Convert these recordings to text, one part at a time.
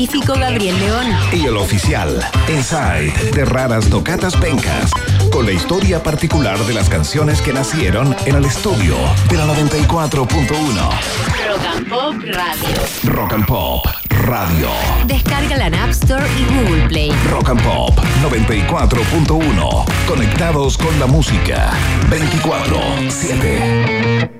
científico Gabriel León. Y el oficial, Inside, de raras tocatas pencas, con la historia particular de las canciones que nacieron en el estudio de la 94.1. Rock and Pop Radio. Rock and Pop Radio. Descárgala en App Store y Google Play. Rock and Pop 94.1. Conectados con la música 24-7.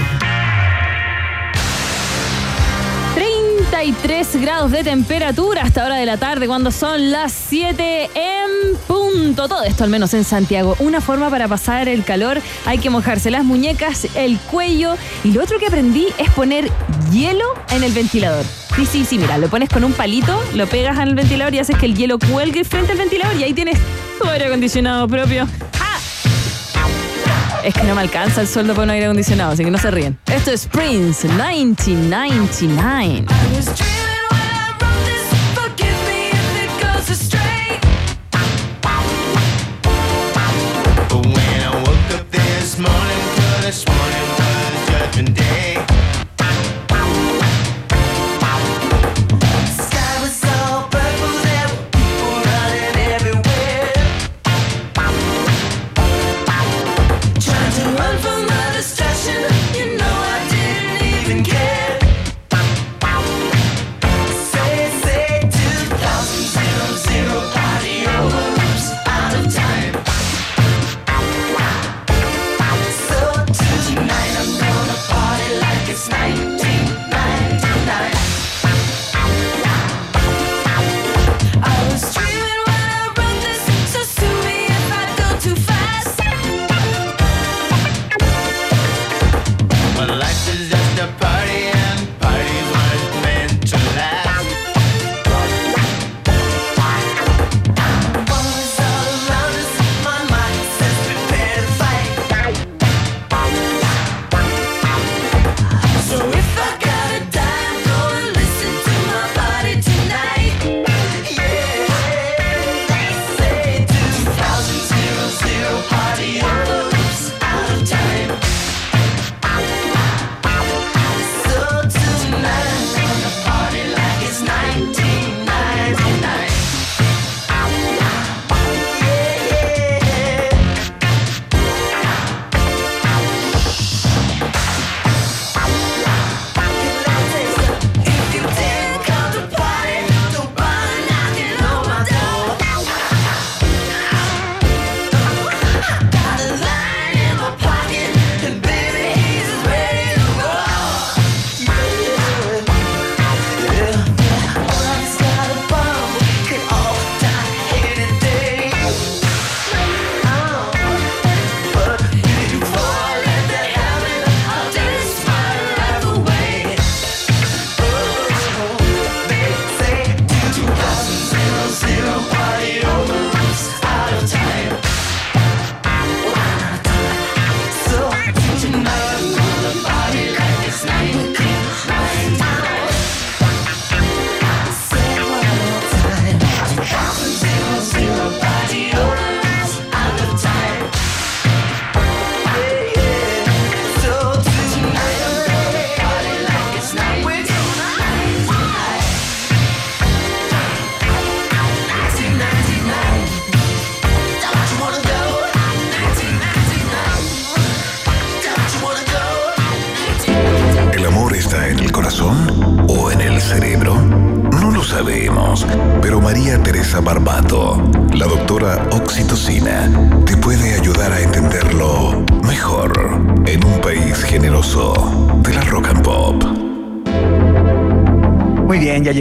33 grados de temperatura hasta hora de la tarde cuando son las 7 en punto. Todo esto al menos en Santiago. Una forma para pasar el calor. Hay que mojarse las muñecas, el cuello. Y lo otro que aprendí es poner hielo en el ventilador. Sí, sí, sí, mira, lo pones con un palito, lo pegas el ventilador y haces que el hielo cuelgue frente al ventilador y ahí tienes tu aire acondicionado propio. Es que no me alcanza el sueldo para un aire acondicionado, así que no se ríen. Esto es Prince 1999. When I woke up this morning, 'cause this morning was judgment day.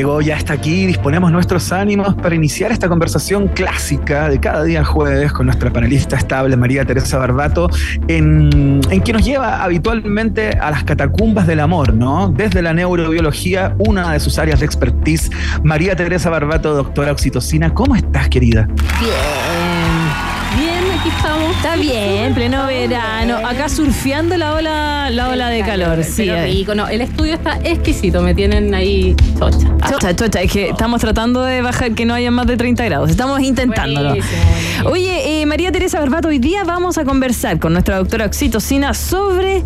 Llegó, ya está aquí. Disponemos nuestros ánimos para iniciar esta conversación clásica de cada día jueves con nuestra panelista estable María Teresa Barbato, en, en que nos lleva habitualmente a las catacumbas del amor, ¿no? Desde la neurobiología, una de sus áreas de expertise. María Teresa Barbato, doctora oxitocina, ¿cómo estás, querida? Bien. Está bien, pleno verano. Acá surfeando la ola, la ola de calor. Sí, Pero eh. rico, no, el estudio está exquisito, me tienen ahí chocha. Ah, Chocha, chocha, es que estamos tratando de bajar que no haya más de 30 grados. Estamos intentándolo. Buenísimo, buenísimo. Oye, eh, María Teresa Barbato, hoy día vamos a conversar con nuestra doctora Oxitocina sobre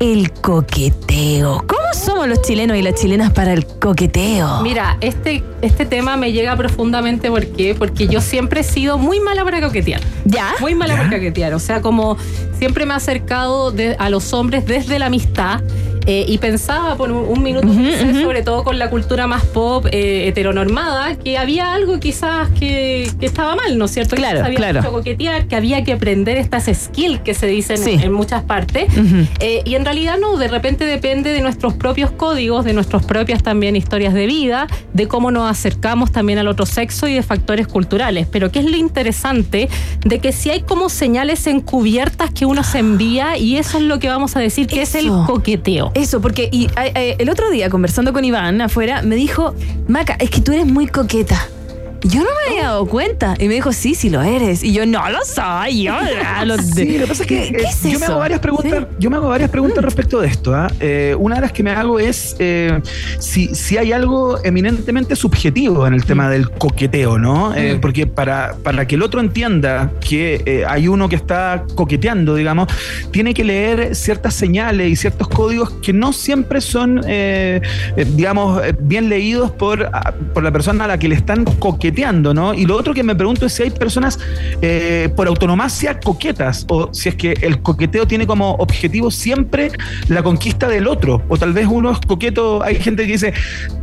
el coqueteo. ¿Cómo somos los chilenos y las chilenas para el coqueteo? Mira, este, este tema me llega profundamente ¿por qué? porque yo siempre he sido muy mala para coquetear. ¿Ya? Muy mala para coquetear. O sea, como siempre me he acercado de- a los hombres desde la amistad. Eh, y pensaba por un, un minuto, pensé, sobre todo con la cultura más pop eh, heteronormada, que había algo quizás que, que estaba mal, ¿no es cierto? Claro, no sabía claro. mucho coquetear, que había que aprender estas skills que se dicen Sí. en muchas partes. Eh, y en realidad no, de repente depende de nuestros propios códigos, de nuestras propias también historias de vida, de cómo nos acercamos también al otro sexo y de factores culturales. Pero ¿qué es lo interesante? De que si hay como señales encubiertas que uno se envía y eso es lo que vamos a decir que es el Eso. Eso, porque y, eh, eh, el otro día conversando con Iván afuera, me dijo, Maca, es que tú eres muy coqueta. Yo no me había dado cuenta. Y me dijo, sí, sí lo eres. Y yo, no lo soy. Yo lo Sí, lo que pasa es que ¿Qué eh, es yo me hago varias preguntas, Sí. yo me hago varias preguntas respecto de esto. ¿ah? Eh, una de las que me hago es eh, si, si hay algo eminentemente subjetivo en el tema del coqueteo, ¿no? Eh, Mm. porque para, para que el otro entienda que hay uno que está coqueteando, digamos, tiene que leer ciertas señales y ciertos códigos que no siempre son, digamos, bien leídos por, a- por la persona a la que le están coqueteando, ¿no? Y lo otro que me pregunto es si hay personas eh, por autonomacia coquetas o si es que el coqueteo tiene como objetivo siempre la conquista del otro o tal vez uno es coqueto, hay gente que dice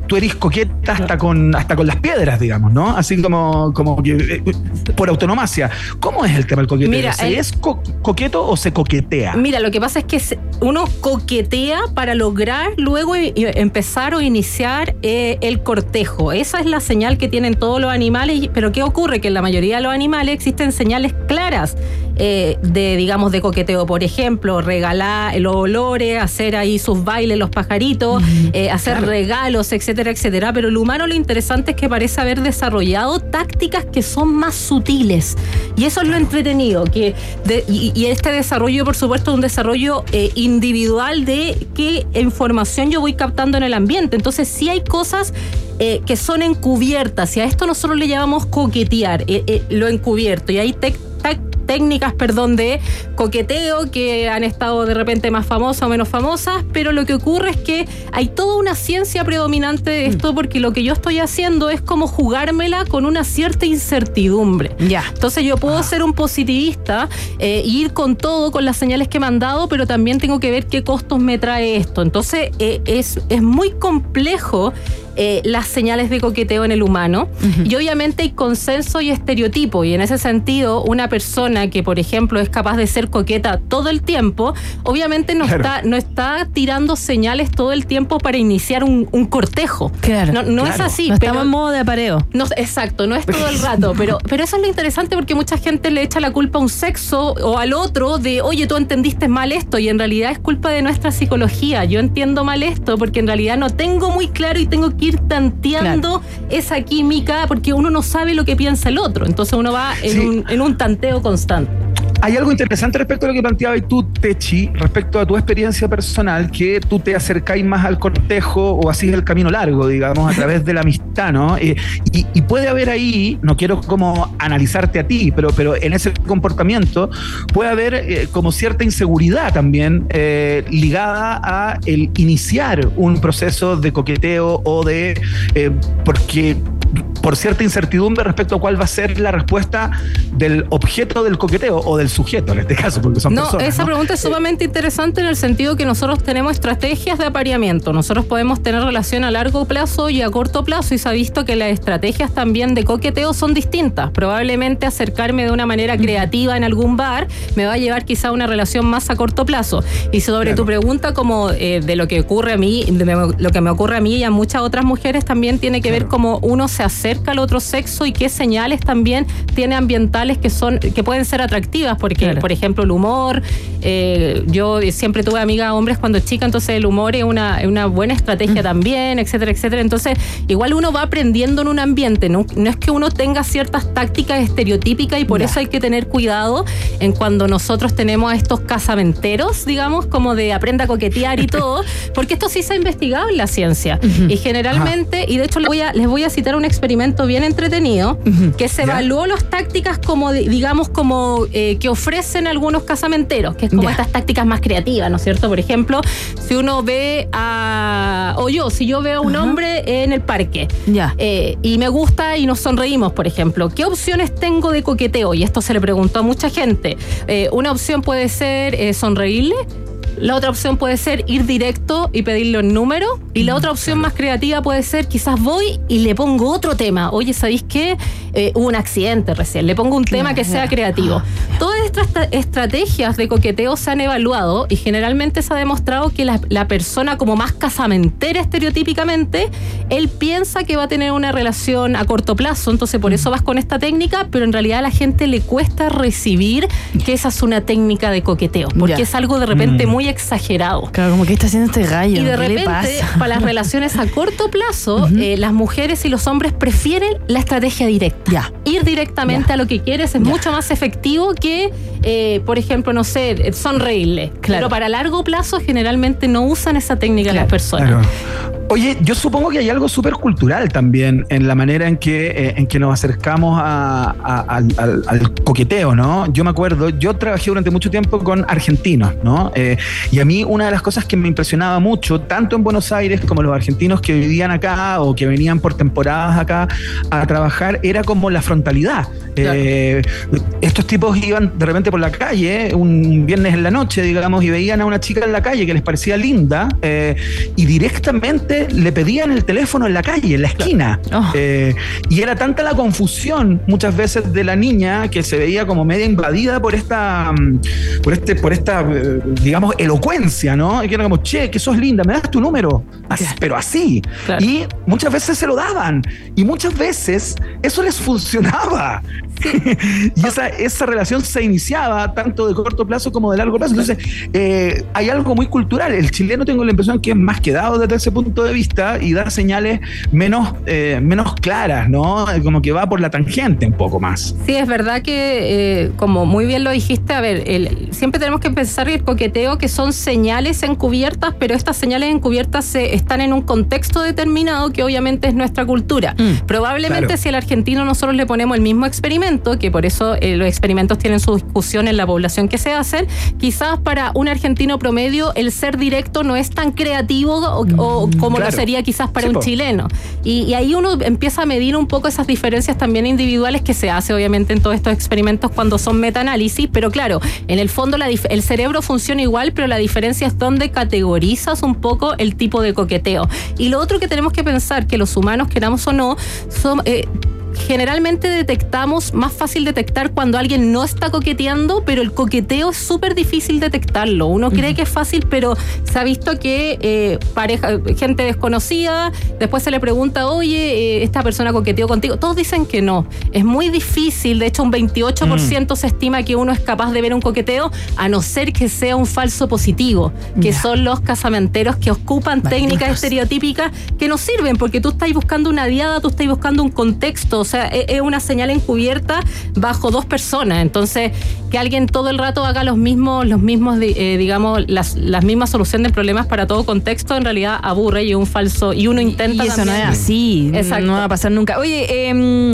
tú eres coqueta hasta con hasta con las piedras, digamos, ¿no? Así como como que eh, por autonomacia. ¿Cómo es el tema del coqueteo? Mira, ¿Se el- es co- coqueto o se coquetea? Mira, lo que pasa es que uno coquetea para lograr luego i- empezar o iniciar eh, el cortejo. Esa es la señal que tienen todos los animales. Pero ¿qué ocurre? Que en la mayoría de los animales existen señales claras eh, de, digamos, de coqueteo. Por ejemplo, regalar los olores, hacer ahí sus bailes los pajaritos, eh, hacer regalos, etcétera, etcétera. Pero el humano lo interesante es que parece haber desarrollado tácticas que son más sutiles. Y eso es lo entretenido. Que de- y, y este desarrollo, por supuesto, es un desarrollo eh, individual de qué información yo voy captando en el ambiente. Entonces, sí hay cosas que son encubiertas. Y a esto nosotros le llamamos coquetear, eh, eh, lo encubierto. Y hay tec- tac- técnicas, perdón, de coqueteo que han estado de repente más famosas o menos famosas, pero lo que ocurre es que hay toda una ciencia predominante de esto porque lo que yo estoy haciendo es como jugármela con una cierta incertidumbre. Ya. Entonces yo puedo ser un positivista eh, ir con todo, con las señales que me han dado, pero también tengo que ver qué costos me trae esto. Entonces eh, es, es muy complejo eh, las señales de coqueteo en el humano y obviamente hay consenso y estereotipo y en ese sentido una persona que por ejemplo es capaz de ser coqueta todo el tiempo, obviamente no, Claro. está, no está tirando señales todo el tiempo para iniciar un, un cortejo. Claro. No, no es así. no pero- estamos en modo de apareo. no, exacto, no es todo el rato, pero, pero eso es lo interesante porque mucha gente le echa la culpa a un sexo o al otro de, oye, tú entendiste mal esto y en realidad es culpa de nuestra psicología. Yo entiendo mal esto porque en realidad no tengo muy claro y tengo que ir tanteando esa química porque uno no sabe lo que piensa el otro. Entonces uno va en, Sí. un, en un tanteo constante. Hay algo interesante respecto a lo que planteabas tú, Techi, respecto a tu experiencia personal, que tú te acercáis más al cortejo o así el camino largo, digamos, a través de la amistad, ¿no? Eh, y, puede haber ahí, no quiero como analizarte a ti, pero, pero en ese comportamiento puede haber eh, como cierta inseguridad también eh, ligada a el iniciar un proceso de coqueteo o de, porque por cierta incertidumbre respecto a cuál va a ser la respuesta del objeto del coqueteo o del sujeto en este caso, porque son No, personas. esa ¿no? pregunta es sumamente interesante en el sentido que nosotros tenemos estrategias de apareamiento. Nosotros podemos tener relación a largo plazo y a corto plazo y se ha visto que las estrategias también de coqueteo son distintas. Probablemente acercarme de una manera creativa en algún bar me va a llevar quizá a una relación más a corto plazo. Y sobre Claro. tu pregunta como eh, de lo que ocurre a mí, de lo que me ocurre a mí y a muchas otras mujeres también tiene que ver cómo uno se acerca al otro sexo y qué señales también tiene ambientales que son que pueden ser atractivas, porque Claro. por ejemplo el humor, eh, yo siempre tuve amigas hombres cuando chica, entonces el humor es una, una buena estrategia también, etcétera, etcétera. Entonces igual uno va aprendiendo en un ambiente, no, no es que uno tenga ciertas tácticas estereotípicas y por eso hay que tener cuidado en cuando nosotros tenemos a estos casamenteros, digamos, como de aprenda a coquetear y todo, porque esto sí se ha investigado en la ciencia. Y generalmente, y de hecho les voy a, les voy a citar un experimento bien entretenido, que se evaluó las tácticas como, digamos, como eh, que ofrecen algunos casamenteros, que es como Ya. estas tácticas más creativas, ¿no es cierto? Por ejemplo, si uno ve a, o yo, si yo veo a un hombre en el parque, Ya. eh, y me gusta y nos sonreímos, por ejemplo. ¿Qué opciones tengo de coqueteo? Y esto se le preguntó a mucha gente. Eh, una opción puede ser eh, sonreírle. La otra opción puede ser ir directo y pedirle un número. Y la otra opción más creativa puede ser quizás voy y le pongo otro tema. Oye, ¿sabéis qué? Eh, hubo un accidente recién. Le pongo un tema que sea creativo. Todas estas tra- estrategias de coqueteo se han evaluado y generalmente se ha demostrado que la, la persona como más casamentera estereotípicamente, él piensa que va a tener una relación a corto plazo, entonces por eso vas con esta técnica, pero en realidad a la gente le cuesta recibir que esa es una técnica de coqueteo, porque Ya. es algo de repente muy exagerado. Claro, como que está haciendo este gallo. Y de ¿qué le repente, para las relaciones a corto plazo, eh, las mujeres y los hombres prefieren la estrategia directa. Ya. Ir directamente Ya. a lo que quieres es mucho más efectivo que, eh, por ejemplo, no sé, sonreírle. Claro. Pero para largo plazo generalmente no usan esa técnica las personas. Claro. Oye, yo supongo que hay algo súper cultural también en la manera en que, eh, en que nos acercamos a- a- al, al- al coqueteo, ¿no? Yo me acuerdo, yo trabajé durante mucho tiempo con argentinos, ¿no? Eh, y a mí una de las cosas que me impresionaba mucho, tanto en Buenos Aires como los argentinos que vivían acá o que venían por temporadas acá a trabajar, era como la frontalidad. Claro. Eh, estos tipos iban de repente por la calle, un viernes en la noche, digamos, y veían a una chica en la calle que les parecía linda eh, y directamente le pedían el teléfono en la calle, en la esquina. Oh. Eh, y era tanta la confusión muchas veces de la niña que se veía como media invadida por esta, mm, por este, por esta, eh, digamos, elocuencia, ¿no? Y que era como, che, que sos linda, me das tu número. Así- pero así. Claro. Y muchas veces se lo daban. Y muchas veces eso les funcionaba. y esa, esa relación se iniciaba tanto de corto plazo como de largo plazo. Entonces, eh, hay algo muy cultural. El chileno tengo la impresión que es más quedado desde ese punto de vista y da señales menos, eh, menos claras, ¿no? Como que va por la tangente un poco más. Sí, es verdad que, eh, como muy bien lo dijiste, a ver, el- siempre tenemos que pensar el coqueteo que son señales encubiertas, pero estas señales encubiertas se, están en un contexto determinado que obviamente es nuestra cultura. Mm, Probablemente claro. si al argentino nosotros le ponemos el mismo experimento, que por eso eh, los experimentos tienen su discusión en la población que se hacen, quizás para un argentino promedio el ser directo no es tan creativo o, o como lo claro. sería quizás para Sí, un po. chileno. Y, y ahí uno empieza a medir un poco esas diferencias también individuales que se hace obviamente en todos estos experimentos cuando son metaanálisis, pero claro, en el fondo la el cerebro funciona igual, pero la diferencia es donde categorizas un poco el tipo de coqueteo. Y lo otro que tenemos que pensar, que los humanos, queramos o no, son... eh, Generalmente detectamos, más fácil detectar cuando alguien no está coqueteando, pero el coqueteo es súper difícil detectarlo. Uno cree que es fácil, pero se ha visto que eh, pareja, gente desconocida, después se le pregunta, oye, eh, esta persona coqueteó contigo. Todos dicen que no. Es muy difícil, de hecho un 28% se estima que uno es capaz de ver un coqueteo, a no ser que sea un falso positivo, que son los casamenteros que ocupan técnicas estereotípicas que no sirven, porque tú estás buscando una diada, tú estás buscando un contexto, sea, e- es una señal encubierta bajo dos personas. Entonces, que alguien todo el rato haga los mismos, los mismos, eh, digamos, las, las mismas soluciones de problemas para todo contexto, en realidad aburre y un falso, y uno intenta Y eso no es también- así, Exacto. no va a pasar nunca. Oye, em,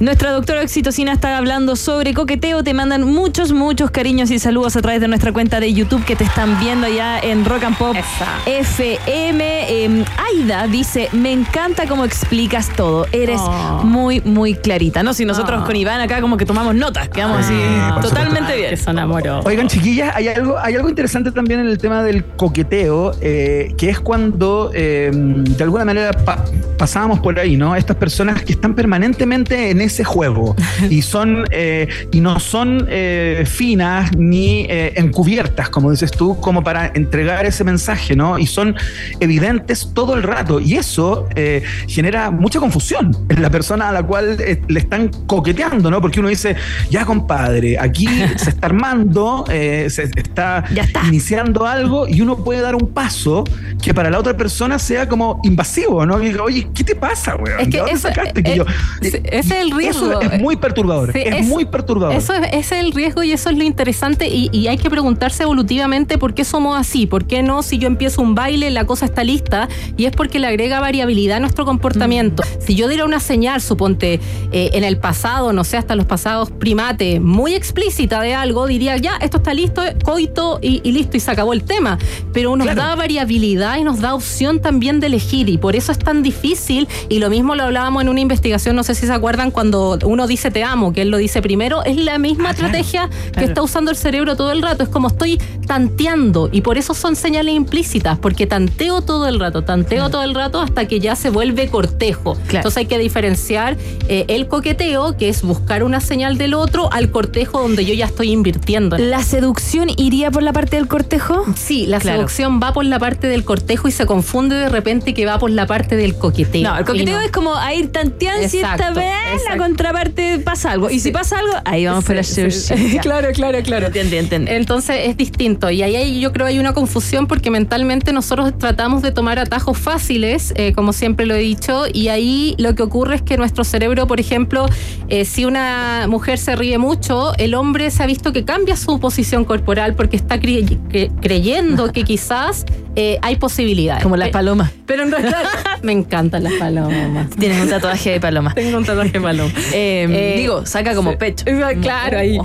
nuestra doctora Oxitocina está hablando sobre coqueteo. Te mandan muchos, muchos cariños y saludos a través de nuestra cuenta de YouTube que te están viendo allá en Rock and Pop Esa. FM. Em, Aida dice: Me encanta cómo explicas todo. Eres Oh. muy, muy clarita. No, si nosotros Oh. con Iván acá como que tomamos notas, quedamos así Ah, por totalmente bien. que son amorosos. Oigan, chiquillas, hay algo, hay algo interesante también en el tema del coqueteo, eh, que es cuando eh, de alguna manera pa- pasábamos por ahí, ¿no? Estas personas que están permanentemente en ese juego y son eh, y no son eh, finas ni eh, encubiertas, como dices tú, como para entregar ese mensaje, ¿no? Y son evidentes todo el rato y eso eh, genera mucha confusión en la persona a la cual eh, le están coqueteando, ¿no? Porque uno dice, ya compadre, aquí se está armando, eh, se está, iniciando algo y uno puede dar un paso que para la otra persona sea como invasivo, ¿no? Y diga, oye, ¿qué te pasa, weón? Es que ¿De dónde eso- sacaste que yo? sí, ese es el riesgo. Eso es muy perturbador. Sí, es muy perturbador. Eso es, ese es el riesgo y eso es lo interesante y, y hay que preguntarse evolutivamente por qué somos así, por qué no si yo empiezo un baile la cosa está lista y es porque le agrega variabilidad a nuestro comportamiento. Mm. Si yo diera una señal, suponte, eh, en el pasado, no sé, hasta los pasados primates, muy explícita de algo, diría ya, esto está listo, coito y, y listo y se acabó el tema. Pero nos Claro. da variabilidad y nos da opción también de elegir y por eso es tan difícil y lo mismo lo hablábamos en una investigación, no sé si se acuerdan cuando uno dice te amo, que él lo dice primero, es la misma Ah, claro, estrategia que está usando el cerebro todo el rato, es como estoy tanteando y por eso son señales implícitas, porque tanteo todo el rato, tanteo todo el rato hasta que ya se vuelve cortejo. Entonces hay que diferenciar eh, el coqueteo, que es buscar una señal del otro, al cortejo donde yo ya estoy invirtiendo. ¿La seducción iría por la parte del cortejo? Sí, la Claro. seducción va por la parte del cortejo y se confunde de repente que va por la parte del coqueteo. No, el coqueteo no. es como a ir tanteando si esta Exacto, vez la contraparte pasa algo. Y si Sí. pasa algo, ahí vamos por la Sí, sí, sí. Claro, claro, claro. Entiendo, entiendo. Entonces es distinto y ahí hay- yo creo hay una confusión porque mentalmente nosotros tratamos de tomar atajos fáciles, eh, como siempre lo he dicho, y ahí lo que ocurre es que nuestro cerebro, por ejemplo, eh, si una mujer se ríe mucho, el hombre se ha visto que cambia su posición corporal porque está cre- cre- creyendo que quizás eh, hay posibilidades. Como las Eh, palomas. Pero en realidad me encantan las palomas. Tienen un tatuaje de paloma. Tengo un tatuaje de paloma. Eh, digo, saca como sí. pecho. Claro, ahí.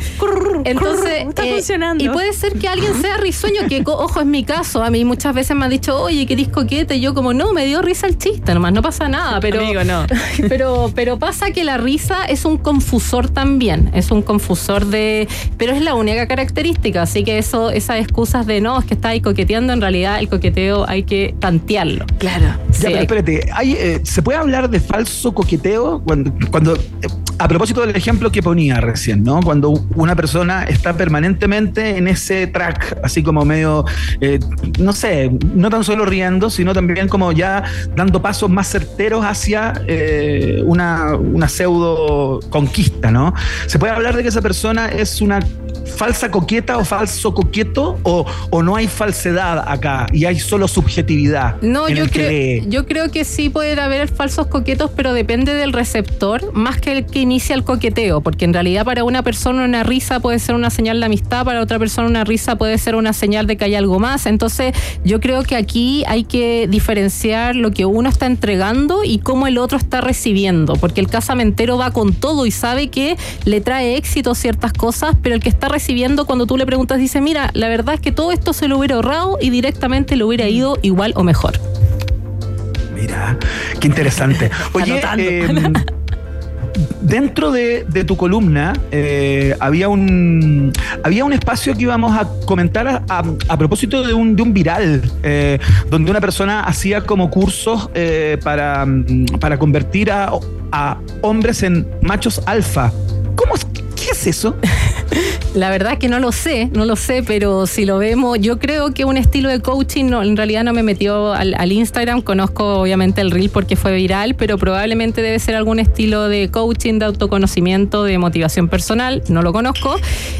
Entonces, Está funcionando. Y puede ser que alguien sea risueño, que ojo, es mi caso. A mí muchas veces me han dicho, oye, qué coquete. Y yo, como, no, me dio risa el chiste, nomás, no pasa nada. Pero, Amigo, no. pero, pero pasa que la risa es un confusor también. Es un confusor de. Pero es la única característica. Así que eso, esas excusas de no, es que está ahí coqueteando, en realidad el coqueteo hay que tantearlo. Claro. Ya, Sí, pero espérate, hay, eh, ¿se puede hablar de falso coqueteo? Cuando, cuando eh, a propósito del ejemplo que ponía recién, ¿no? Cuando una persona está permanentemente en ese track, así como medio, eh, no sé, no tan solo riendo, sino también como ya dando pasos más certeros hacia eh, una, una pseudo conquista, ¿no? ¿Se puede hablar de que esa persona es una falsa coqueta o falso coqueto o, o no hay falsedad acá y hay solo subjetividad? No, yo creo, yo creo que sí puede haber falsos coquetos, pero depende del receptor, más que el que inicia el coqueteo, porque en realidad para una persona una risa puede ser una señal de amistad, para otra persona una risa puede ser una señal de que hay algo más. Entonces, yo creo que aquí hay que diferenciar lo que uno está entregando y cómo el otro está recibiendo, porque el casamentero va con todo y sabe que le trae éxito ciertas cosas, pero el que está recibiendo cuando tú le preguntas dice, mira, la verdad es que todo esto se lo hubiera ahorrado y directamente le hubiera ido igual o mejor. Mira, qué interesante. Oye, eh, dentro de, de tu columna eh, había un había un espacio que íbamos a comentar a, a- a propósito de un, de un viral, eh, donde una persona hacía como cursos eh, para, mm, para convertir a, a hombres en machos alfa. ¿Cómo es? ¿Qué es eso? La verdad que no lo sé, no lo sé, pero si lo vemos, yo creo que un estilo de coaching, no, en realidad no me metió al, al Instagram, conozco obviamente el reel porque fue viral, pero probablemente debe ser algún estilo de coaching, de autoconocimiento, de motivación personal, no lo conozco,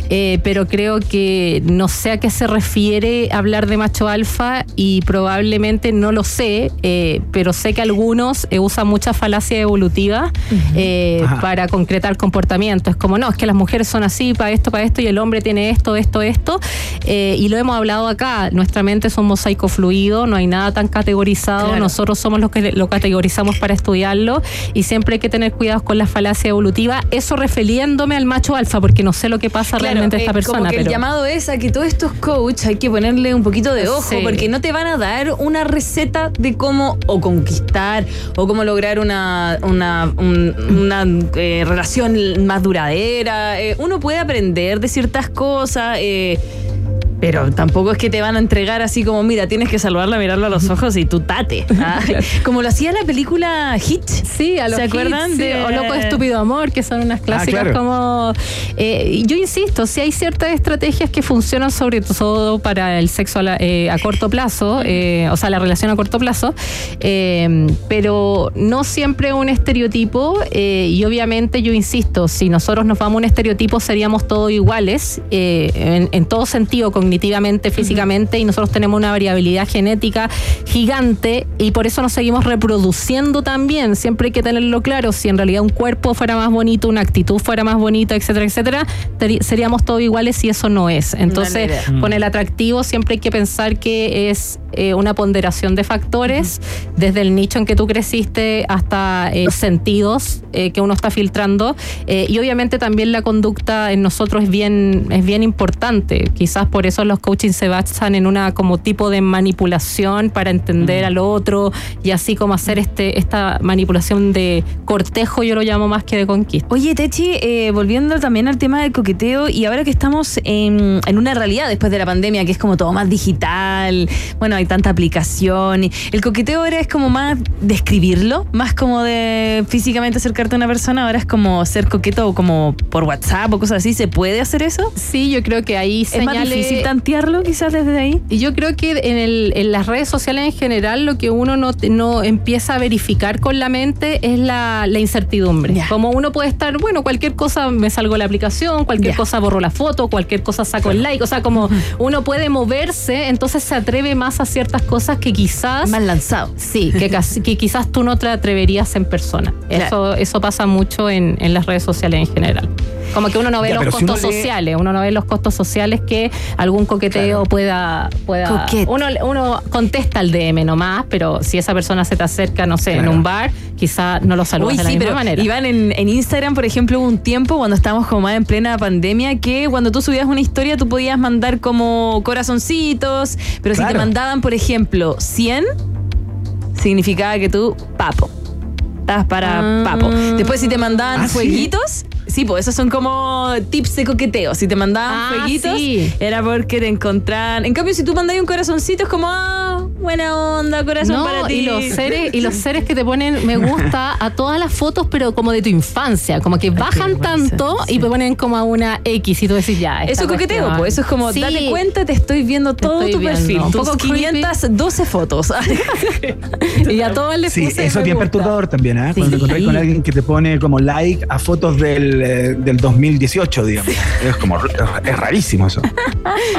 eh, pero creo que no sé a qué se refiere hablar de macho alfa y probablemente no lo sé, eh, pero sé que algunos eh, usan mucha falacia evolutiva para concretar comportamiento. Es como, no, es que las mujeres son así, para esto, para esto, y el hombre tiene esto, esto, esto. Eh, y lo hemos hablado acá. Nuestra mente es un mosaico fluido, no hay nada tan categorizado. Claro. Nosotros somos los que lo categorizamos para estudiarlo. Y siempre hay que tener cuidados con la falacia evolutiva. Eso refiriéndome al macho alfa, porque no sé lo que pasa Claro, realmente a esta eh, persona. Como que pero el llamado es a que todos estos coach hay que ponerle un poquito de ojo, Sí. porque no te van a dar una receta de cómo o conquistar o cómo lograr una, una, un- una, eh, relación más duradera. Eh, uno puede aprender de ciertas cosas. eh, Pero tampoco es que te van a entregar así como, mira, tienes que saludarla, mirarlo a los ojos y tú tate. Ah, Como lo hacía la película Hit. Sí, a los ¿Se acuerdan hits, sí, de- o Loco de Estúpido Amor, que son unas clásicas claro. como... eh, yo insisto, si hay ciertas estrategias que funcionan sobre todo para el sexo a, la- eh, a corto plazo, eh, o sea, la relación a corto plazo, pero no siempre un estereotipo y obviamente yo insisto, si nosotros nos vamos a un estereotipo seríamos todos iguales en, en todo sentido, cognitivamente, físicamente, y nosotros tenemos una variabilidad genética gigante y por eso nos seguimos reproduciendo también. Siempre hay que tenerlo claro, si en realidad un cuerpo fuera más bonito, una actitud fuera más bonita, etcétera, etcétera, seríamos todos iguales y eso no es. Entonces, con el atractivo siempre hay que pensar que es eh, una ponderación de factores, desde el nicho en que tú creciste hasta eh, los sentidos eh, que uno está filtrando. Eh, y obviamente también la conducta en nosotros es bien, es bien importante. Quizás por eso los coaching se basan en una como tipo de manipulación para entender al otro y así como hacer este, esta manipulación de cortejo, yo lo llamo más que de conquista. Oye, Techi, eh, volviendo también al tema del coqueteo, y ahora que estamos en, en una realidad después de la pandemia, que es como todo más digital, bueno, hay tanta aplicación, y el coqueteo ahora es como más describirlo, más como de físicamente acercarte a una persona, ahora es como ser coqueto como por WhatsApp o cosas así, ¿se puede hacer eso? Sí, yo creo que ahí ¿Es más difícil tantearlo quizás desde ahí? Y yo creo que en, el- en las redes sociales en general lo que uno no, no empieza a verificar con la mente es la, la incertidumbre. Como uno puede estar, bueno, cualquier cosa me salgo de la aplicación, cualquier cosa borro la foto, cualquier cosa saco el like, o sea, como uno puede moverse, entonces se atreve más a ciertas cosas que quizás... Más lanzado. Sí, que, que quizás tú no te atreverías en persona. Claro. Eso, eso pasa mucho en, en las redes sociales en general. Como que uno no ve Ya, los si costos lee- sociales, uno no ve los costos sociales que algún coqueteo pueda... pueda Coquete. uno, uno contesta al DM nomás, pero si esa persona se te acerca, no sé, en un bar, quizá no lo saludas Uy, de la sí, misma pero manera. Iván, en, en Instagram, por ejemplo, hubo un tiempo cuando estábamos como más en plena pandemia que cuando tú subías una historia tú podías mandar como corazoncitos, pero si te mandaban, por ejemplo, 100, significaba que tú, papo. Estabas para Ah. papo. Después si te mandaban ¿Ah, sí? fueguitos, sí, pues esos son como tips de coqueteo. Si te mandaban Ah, fueguitos, sí. era porque te encontraban. En cambio, si tú mandabas un corazoncito, es como, ah, buena onda, corazón No, para ti. y los seres y los seres que te ponen me gusta a todas las fotos, pero como de tu infancia, como que bajan tanto y te ponen como a una X y tú decís ya. Eso es coqueteo, cuestión. pues eso es como, Sí. date cuenta, te estoy viendo Te todo estoy tu viendo. perfil, Un tus poco creepy. 512 fotos. Y a todos les Sí, puse eso es bien gusta. perturbador también, ¿eh? Cuando te encontrás con alguien que te pone como like a fotos del, eh, del 2018, digamos. Es como, es rarísimo eso.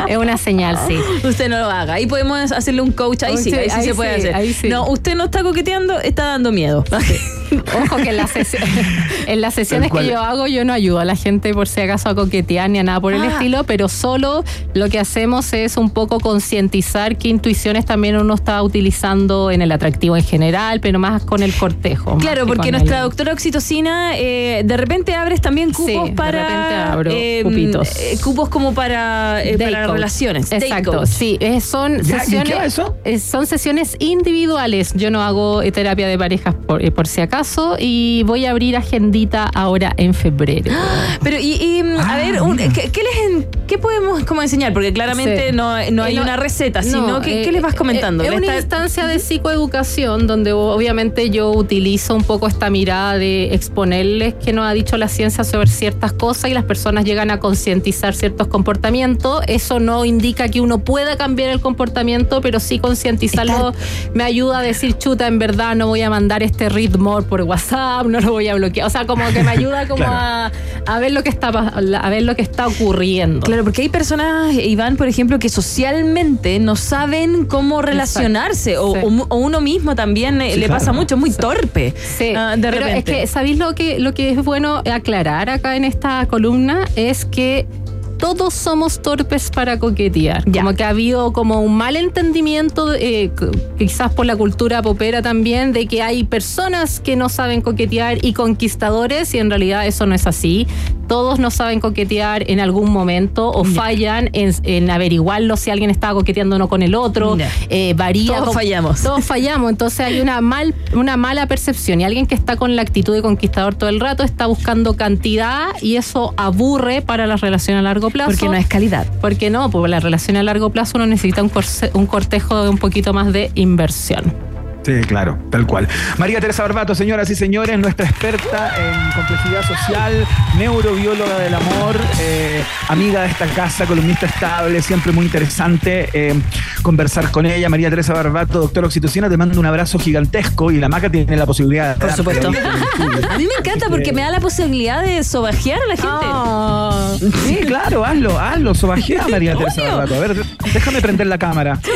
Es una señal, sí. usted no lo haga. Ahí podemos hacerle un coach, ahí sí, Sí, ahí sí ahí se puede hacer. ahí sí. No, usted no está coqueteando, está dando miedo. Ojo que en, las sesi- en las sesiones que yo hago yo no ayudo a la gente por si acaso a coquetear ni a nada por el Ah. estilo, pero solo lo que hacemos es un poco concientizar qué intuiciones también uno está utilizando en el atractivo en general, pero más con el cortejo. Claro, que porque nuestra el- doctora Oxitocina, eh, de repente abres también Sí, cupos de para. repente abro eh, cupitos. eh, cupos como para, eh, para relaciones. Exacto, sí, eh, son Ya, ¿y en sesiones. qué va eso? eh, son sesiones individuales. Yo no hago eh, terapia de parejas por, eh, por si acaso y voy a abrir agendita ahora en febrero. Pero, y, y, mm, a Ah, ver, un-. ¿qué, qué les en- qué podemos como enseñar? Porque claramente Sí. no, no hay Eh, no, una receta, no, sino que, eh, ¿qué les vas comentando? eh, Es ¿Le una está- instancia de psicoeducación donde obviamente yo utilizo un poco esta mirada de exponerles qué nos ha dicho la ciencia sobre ciertas cosas y las personas llegan a concientizar ciertos comportamientos. Eso no indica que uno pueda cambiar el comportamiento, pero sí concientizarlo me ayuda a decir, chuta, en verdad no voy a mandar este more por WhatsApp, no lo voy a bloquear. O sea, como que me ayuda como a, a ver lo que está a ver lo que está ocurriendo. Claro, porque hay personas, Iván, por ejemplo, que socialmente no saben cómo relacionarse o, Sí. o- o uno mismo también eh, Sí, le claro. pasa mucho, es muy torpe. Sí, ah, de pero es repente. que, ¿sabéis lo que, lo que es bueno aclarar acá en esta columna? Es que todos somos torpes para coquetear. Ya. Como que ha habido como un mal entendimiento, eh, quizás por la cultura popera también, de que hay personas que no saben coquetear y conquistadores, y en realidad eso no es así. todos no saben coquetear en algún momento o fallan en, en averiguarlo si alguien estaba coqueteando o no con el otro. Eh, varía. Todos fallamos. Todos fallamos. Entonces hay una, mal, una mala percepción. Y alguien que está con la actitud de conquistador todo el rato está buscando cantidad y eso aburre para la relación a largo plazo. Porque no es calidad. Porque no, pues la relación a largo plazo uno necesita un, corse- un cortejo de un poquito más de inversión. Sí, claro, tal cual. María Teresa Barbato, señoras y señores, nuestra experta en complejidad social, neurobióloga del amor, eh, amiga de esta casa, columnista estable, siempre muy interesante eh, conversar con ella. María Teresa Barbato, doctora Oxitocina, te mando un abrazo gigantesco y la maca tiene la posibilidad de Por supuesto. A mí me encanta porque me da la posibilidad de sobajear a la gente. Sí, claro, hazlo, hazlo, sobajea María Teresa. Barbato. A ver, déjame prender la cámara.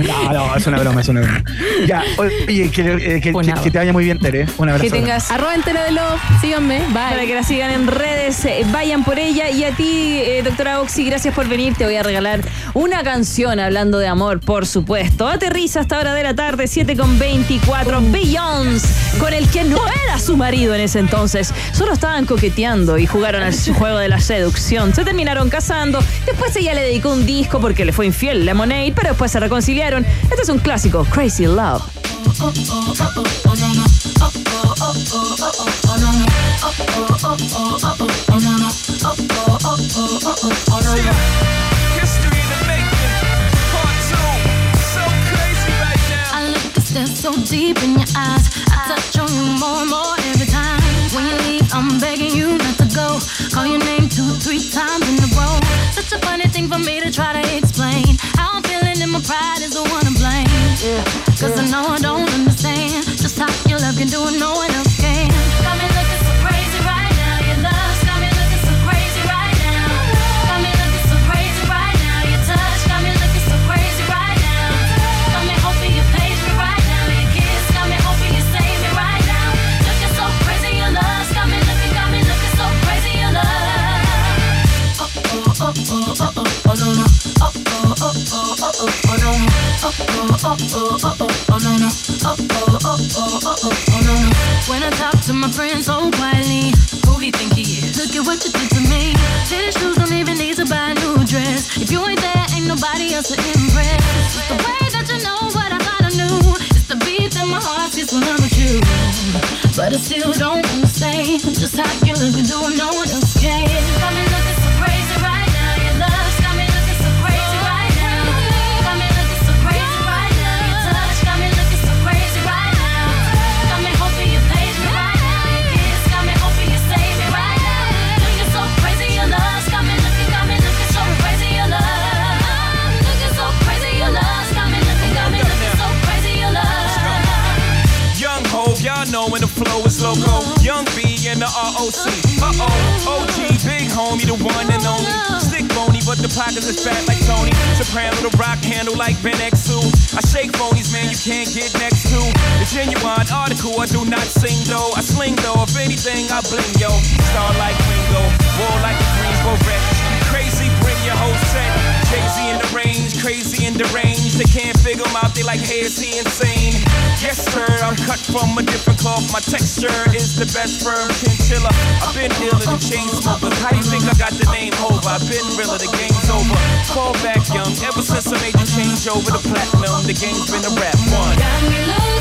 No, no, es una broma, es una broma. Ya, oye, que, eh, que- Una que- que te vaya muy bien, Tere. Un abrazo. Que tengas Arroba entera de love. Síganme. para que la sigan en redes, eh, vayan por ella. Y a ti, eh, doctora Oxy, gracias por venir. Te voy a regalar una canción hablando de amor, por supuesto. Aterriza hasta hora de la tarde, 7 con 24. Beyoncé, con el que no era su marido en ese entonces. Solo estaban coqueteando y jugaron al juego de la seducción. Se terminaron casando. Después ella le dedicó un disco porque le fue infiel Lemonade, pero después se reconciliaron. Este es un clásico, Crazy Love. History in the making. Part two. So crazy right now. I look to stare so deep in your eyes. I touch on you more and more every time. When you leave, I'm begging you not to go. Call your name two, three times in a row. Such a funny thing for me to try to explain. How I'm feeling and my pride is the one to blame. Cause I know I don't understand just how your love can do no one else can. Got me looking so crazy right now. Your love's got me looking so crazy right now. Got me looking so crazy right now. Your touch got me looking so crazy right now. Got me hoping you me right now. Kiss got me hoping you save me right now. So crazy, your love's got me looking, got me looking so crazy, your love. Oh oh oh oh oh oh oh. Oh oh oh oh oh oh, oh. Oh. Oh oh oh oh no no. Oh oh oh oh oh oh oh no no. When I talk to my friends so quietly, who he think he is? Look at what you did to me. Tennis shoes don't even need to buy a new dress. If you ain't there, ain't nobody else to impress. The way that you know what I thought I knew. It's the beat that my heart gets when I'm with you. But I still don't understand just how you look and do no one else can. ROC. Uh oh, OG, big homie, the one and only. Stick bony, but the pockets is fat like Tony. Soprano, the rock handle like Ben X2. I shake phonies, man, you can't get next to. The genuine article, I do not sing though. I sling though, if anything, I bling yo. Star like Ringo, war like a Greensboro wreck. Crazy, bring your whole set. Crazy in the range, crazy in the range. They can't figure him out, they like, hey, is he insane? Yes, sir, I'm cut from a different cloth. My texture is the best firm chinchilla. I've been iller than chain smokers. How you think I got the name over? I've been realer, the game's over. Fall back young, ever since I made the change over the platinum, the game's been a rap one.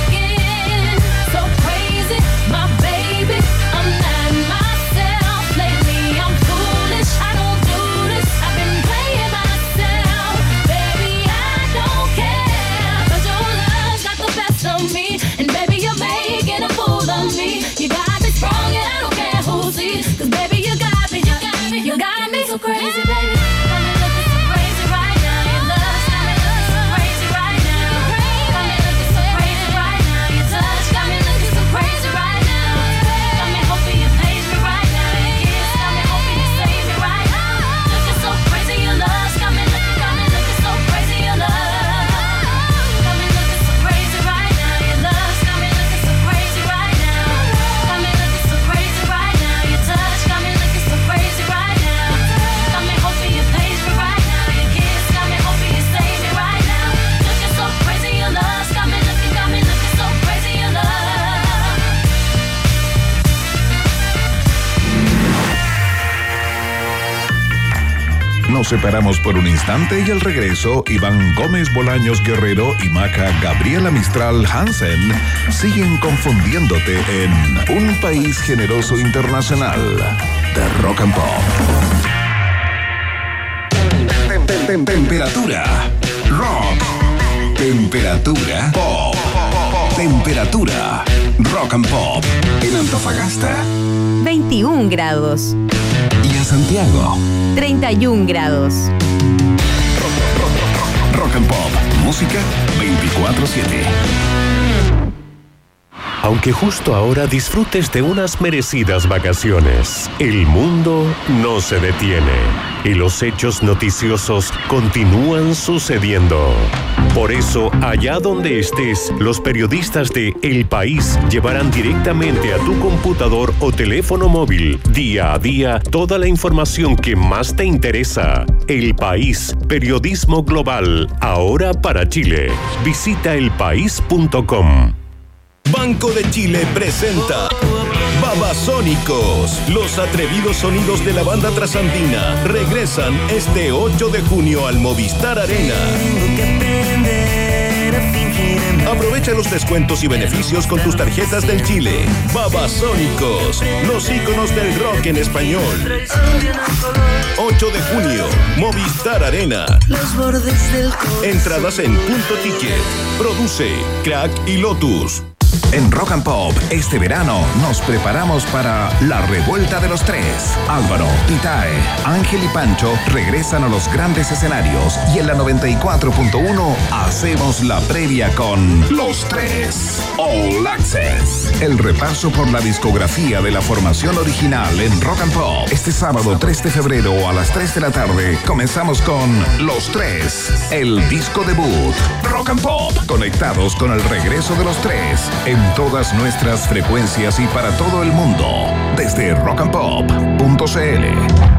Separamos por un instante y al regreso, Iván Gómez Bolaños Guerrero y Maca Gabriela Mistral Hansen siguen confundiéndote en Un País Generoso Internacional de Rock and Pop. Tem- tem- tem- Temperatura. Rock. Temperatura. Pop. Temperatura. Rock and Pop. En Antofagasta 21 grados. Y en Santiago. 31 grados. Rock and Pop. Música 24-7. Aunque justo ahora disfrutes de unas merecidas vacaciones, el mundo no se detiene y los hechos noticiosos continúan sucediendo. Por eso, allá donde estés, los periodistas de El País llevarán directamente a tu computador o teléfono móvil, día a día, toda la información que más te interesa. El País, periodismo global, ahora para Chile. Visita elpaís.com. Banco de Chile presenta Babasónicos. Los atrevidos sonidos de la banda trasandina regresan este 8 de junio al Movistar Arena. Aprovecha los descuentos y beneficios con tus tarjetas del Chile. Babasónicos, los íconos del rock en español. 8 de junio, Movistar Arena. Entradas en punto ticket. Produce Crack y Lotus. En Rock and Pop, este verano nos preparamos para la revuelta de los tres. Álvaro, Itae, Ángel y Pancho regresan a los grandes escenarios y en la 94.1 hacemos la previa con Los Tres All Access. El repaso por la discografía de la formación original en Rock and Pop. Este sábado 3 de febrero a las 3 de la tarde comenzamos con Los Tres, el disco debut. Rock and Pop, conectados con el regreso de los tres en todas nuestras frecuencias y para todo el mundo, desde rockandpop.cl.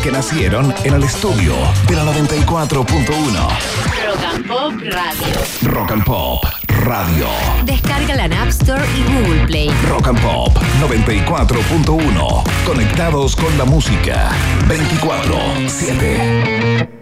que nacieron en el estudio de la 94.1. Rock and Pop Radio. Rock and Pop Radio. Descárgala en App Store y Google Play. Rock and Pop 94.1. Conectados con la música 24-7.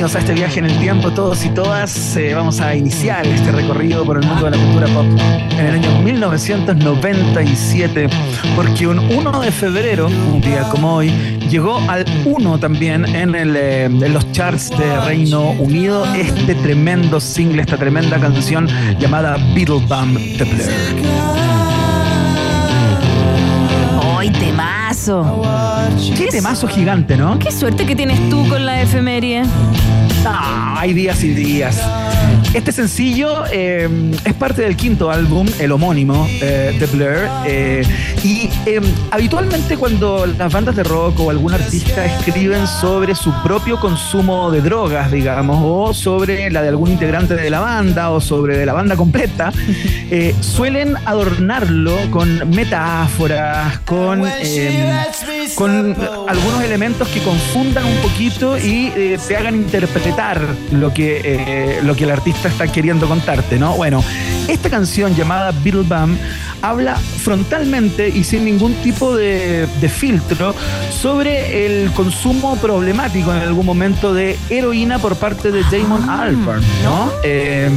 Bienvenidos a este viaje en el tiempo, todos y todas. Eh, vamos a iniciar este recorrido por el mundo de la cultura pop en el año 1997, porque un 1 de febrero, un día como hoy, llegó al 1 también en, el, eh, en los charts de Reino Unido este tremendo single, esta tremenda canción llamada Beetlebum The Blur. Temazo! Qué temazo gigante, ¿no? Qué suerte que tienes tú con la efeméride. Ah, hay días y días. Este sencillo eh, es parte del quinto álbum, el homónimo eh, de Blur. eh, y eh, habitualmente cuando las bandas de rock o algún artista escriben sobre su propio consumo de drogas, digamos, o sobre la de algún integrante de la banda o sobre de la banda completa, eh, suelen adornarlo con metáforas, con, eh, con algunos elementos que confundan un poquito y eh, te hagan interpretar lo que, lo que el artista está queriendo contarte, ¿no? Bueno, esta canción llamada Beatle Bum habla frontalmente y sin ningún tipo de, de filtro sobre el consumo problemático en algún momento de heroína por parte de Damon Albarn, ¿no? Eh,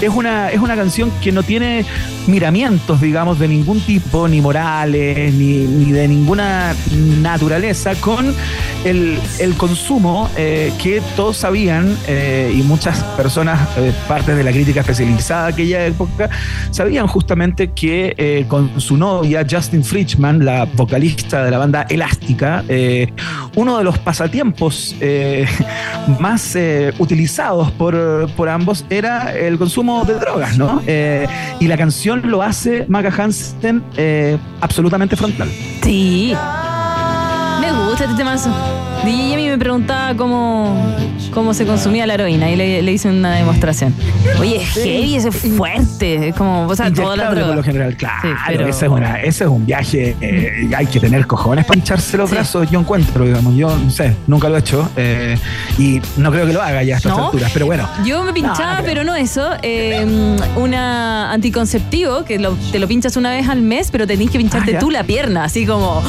es, una, es una canción que no tiene miramientos, digamos, de ningún tipo, ni morales, ni, ni de ninguna naturaleza, con el, el consumo eh, que todos sabían eh, y muchas personas, partes de la crítica especializada de aquella época, sabían justamente que eh, con su novia, Justin Friedman, la vocalista de la banda Elástica, eh, uno de los pasatiempos eh, más utilizados por, por ambos era el consumo de drogas, ¿no? Y la canción lo hace Maca Hansen absolutamente frontal. Sí. Me gusta este temazo. DJ Yemi me preguntaba cómo, cómo se consumía la heroína y le, le hice una demostración. Oye, es heavy, es fuerte. Es como, o sea, toda la por lo general, claro. Sí, pero- ese, es una- ese es un viaje. eh, hay que tener cojones para hincharse los Sí. brazos. Yo encuentro, digamos. Yo no sé, nunca lo he hecho. eh, y no creo que lo haga ya a estas ¿No? alturas. Pero bueno. Yo me pinchaba, No, no creo. pero no eso. eh, una anticonceptivo que lo- te lo pinchas una vez al mes, pero tenés que pincharte Ah, tú la pierna, así como.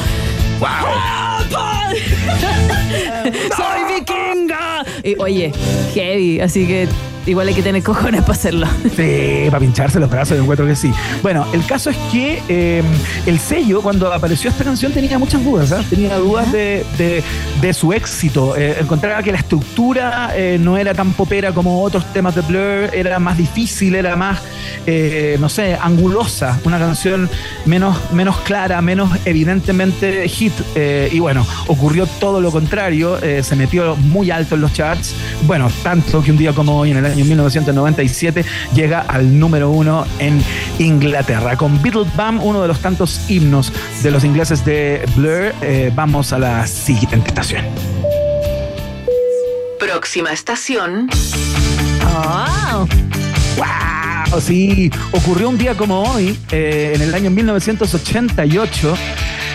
¡Soy vikinga! Y, oye, heavy, así que igual hay que tener cojones para hacerlo. Sí, para pincharse los brazos, yo encuentro que sí. Bueno, el caso es que eh, el sello, cuando apareció esta canción, tenía muchas dudas, ¿ah? Tenía dudas de, de- de su éxito. Eh, encontraba que la estructura eh, no era tan popera como otros temas de Blur, era más difícil, era más, eh, no sé, angulosa. Una canción menos, menos clara, menos evidentemente hit. Eh, y bueno, ocurrió todo lo contrario, eh, se metió muy alto en los charts. Bueno, tanto que un día como hoy, en el año 1997, llega al número uno en Inglaterra. Con Beatle Bum, uno de los tantos himnos de los ingleses de Blur, eh, vamos a la siguiente estación. Próxima estación. ¡Wow! ¡Wow! Sí, ocurrió un día como hoy, eh, en el año 1988.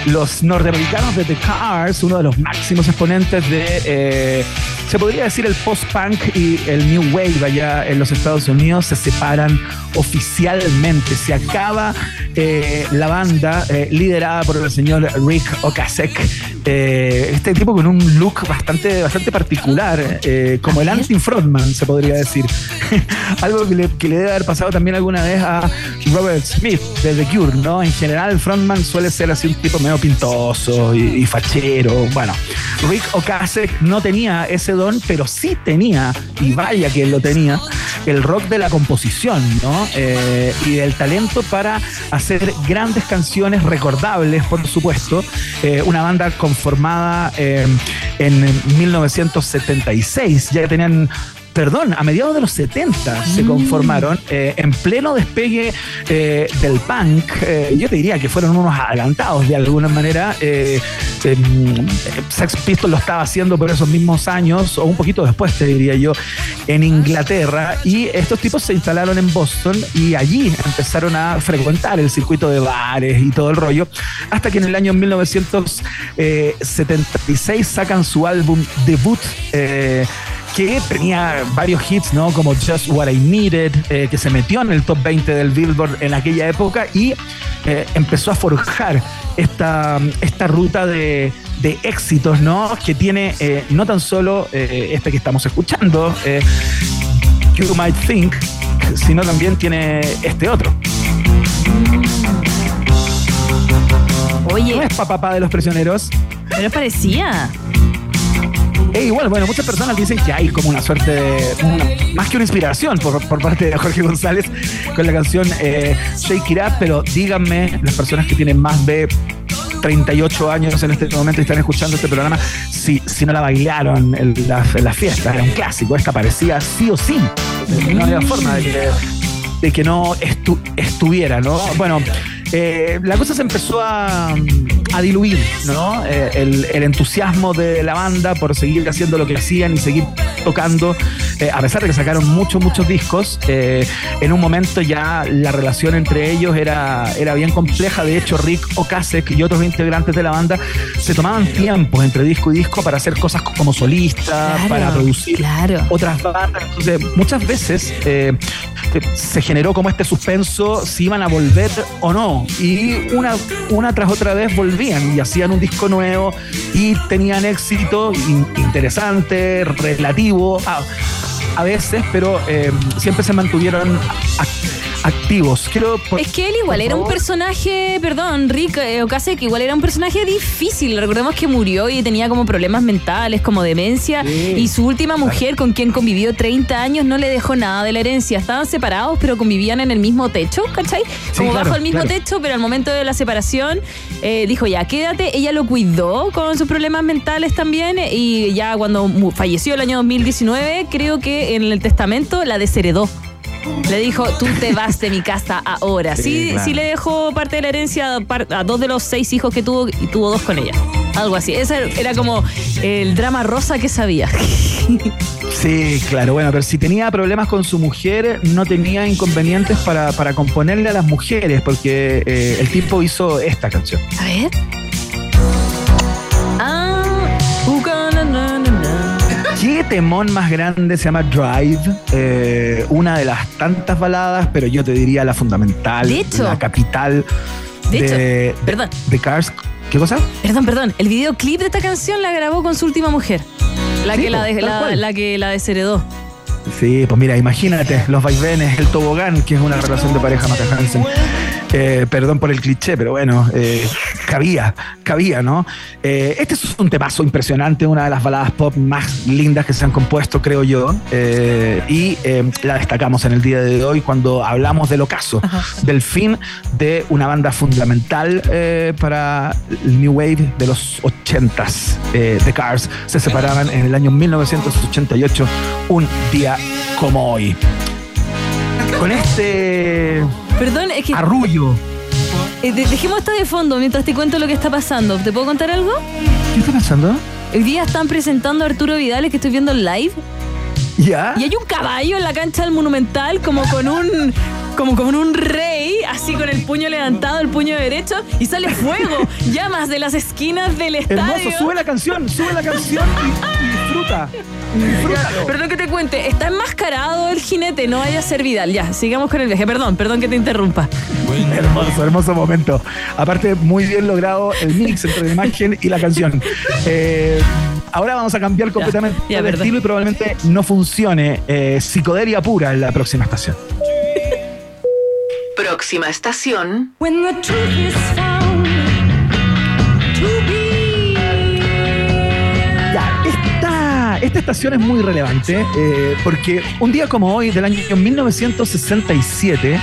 Los norteamericanos de The Cars, uno de los máximos exponentes de, eh, se podría decir, el post-punk y el new wave allá en los Estados Unidos, se separan oficialmente. Se acaba eh, la banda liderada por el señor Rick Ocasek. Eh, este tipo con un look bastante, bastante particular, eh, como el Antin Frontman, se podría decir. Algo que le, que le debe haber pasado también alguna vez a Robert Smith de The Cure, ¿no? En general, el frontman suele ser así un tipo medio pintoso y, y fachero. Bueno, Rick Ocasek no tenía ese don, pero sí tenía, y vaya que lo tenía, el rock de la composición, ¿no? Eh, y del talento para hacer grandes canciones recordables, por supuesto. Eh, una banda conformada eh, en 1976, ya tenían perdón, a mediados de los 70 se conformaron, eh, en pleno despegue eh, del punk. eh, yo te diría que fueron unos adelantados de alguna manera. eh, Sex Pistols lo estaba haciendo por esos mismos años, o un poquito después, te diría yo, en Inglaterra. Y estos tipos se instalaron en Boston y allí empezaron a frecuentar el circuito de bares y todo el rollo, hasta que en el año 1976 sacan su álbum debut. Que tenía varios hits, ¿no? Como Just What I Needed, eh, que se metió en el top 20 del Billboard en aquella época y eh, empezó a forjar esta, esta ruta de, de éxitos, ¿no? Que tiene eh, no tan solo este que estamos escuchando, You Might Think, sino también tiene este otro. Oye, ¿No es papá de los prisioneros? pero parecía. E igual, bueno, muchas personas dicen que hay como una suerte de. más que una inspiración por, por parte de Jorge González con la canción eh, Shake It Up, pero díganme, las personas que tienen más de 38 años en este momento y están escuchando este programa, si, si no la bailaron en las, en las fiestas, era un clásico, esta parecía sí o sí No había forma de que, de que no estu- estuviera, ¿no? Bueno, eh, la cosa se empezó a, a diluir, ¿no? Eh, el, el entusiasmo de la banda por seguir haciendo lo que hacían y seguir tocando, eh, a pesar de que sacaron muchos, muchos discos, eh, en un momento ya la relación entre ellos era, era bien compleja. De hecho, Rick Ocasek y otros integrantes de la banda se tomaban tiempos entre disco y disco para hacer cosas como solista, Claro, para producir claro. otras bandas. Entonces, muchas veces se generó como este suspenso si iban a volver o no. Y una, una tras otra vez volvían y hacían un disco nuevo y tenían éxito in- interesante, relativo, a, a veces, pero eh, siempre se mantuvieron ac- activos. Quiero, por- Es que él igual era un personaje, perdón, Rick eh, Ocasek, igual era un personaje difícil. Recordemos que murió y tenía como problemas mentales, como demencia. Sí. Y su última mujer, con quien convivió 30 años, no le dejó nada de la herencia. Estaban separados, pero convivían en el mismo techo, ¿cachai? Como claro, bajo el mismo claro. techo, pero al momento de la separación eh, dijo, ya, quédate. Ella lo cuidó con sus problemas mentales también. eh, Y ya cuando falleció el año 2019, creo que en el testamento la desheredó. Le dijo, tú te vas de mi casa ahora. Sí, Sí, le dejó parte de la herencia a, a dos de los seis hijos que tuvo y tuvo dos con ella. Algo así. Ese era como el drama rosa que sabía. Sí, claro, bueno, pero si tenía problemas con su mujer, no tenía inconvenientes para, para componerle a las mujeres, porque eh, el tipo hizo esta canción. A ver. ¿Qué temón más grande se llama Drive? Eh, una de las tantas baladas, pero yo te diría la fundamental, De hecho. la capital De de, hecho, de- perdón. de Cars. ¿Qué cosa? Perdón, perdón. El videoclip de esta canción la grabó con su última mujer. La, Sí, que, la, de- la que la desheredó. Sí, pues mira, imagínate, los vaivenes, el tobogán, que es una relación de pareja Mata Hansen. Eh, perdón por el cliché, pero bueno, eh, cabía, cabía, ¿no? Eh, este es un temazo impresionante, una de las baladas pop más lindas que se han compuesto, creo yo, eh, y eh, la destacamos en el día de hoy cuando hablamos del ocaso, del fin de una banda fundamental eh, para el New Wave de los 80s. Eh, The Cars se separaban en el año 1988, un día como hoy. Con este Perdón, es que arrullo. Eh, de- dejemos esto de fondo mientras te cuento lo que está pasando. ¿Te puedo contar algo? ¿Qué está pasando? Hoy día están presentando a Arturo Vidales, que estoy viendo en live. ¿Ya? Y hay un caballo en la cancha del Monumental, como con un. Como con un rey, así con el puño levantado, el puño derecho, y sale fuego, llamas de las esquinas del estadio. Hermoso, sube la canción, sube la canción y, y disfruta. Disfrútalo. Perdón que te cuente, está enmascarado el jinete, no vaya a ser Vidal. Ya, sigamos con el viaje. Perdón, perdón que te interrumpa. Hermoso, hermoso momento. Aparte, muy bien logrado el mix entre la imagen y la canción. Eh, ahora vamos a cambiar completamente ya, de verdad. estilo y probablemente no funcione. Eh, psicodelia pura en la próxima estación. Próxima estación. When the truth is found to be. Ya, esta, esta estación es muy relevante eh, porque un día como hoy, del año 1967,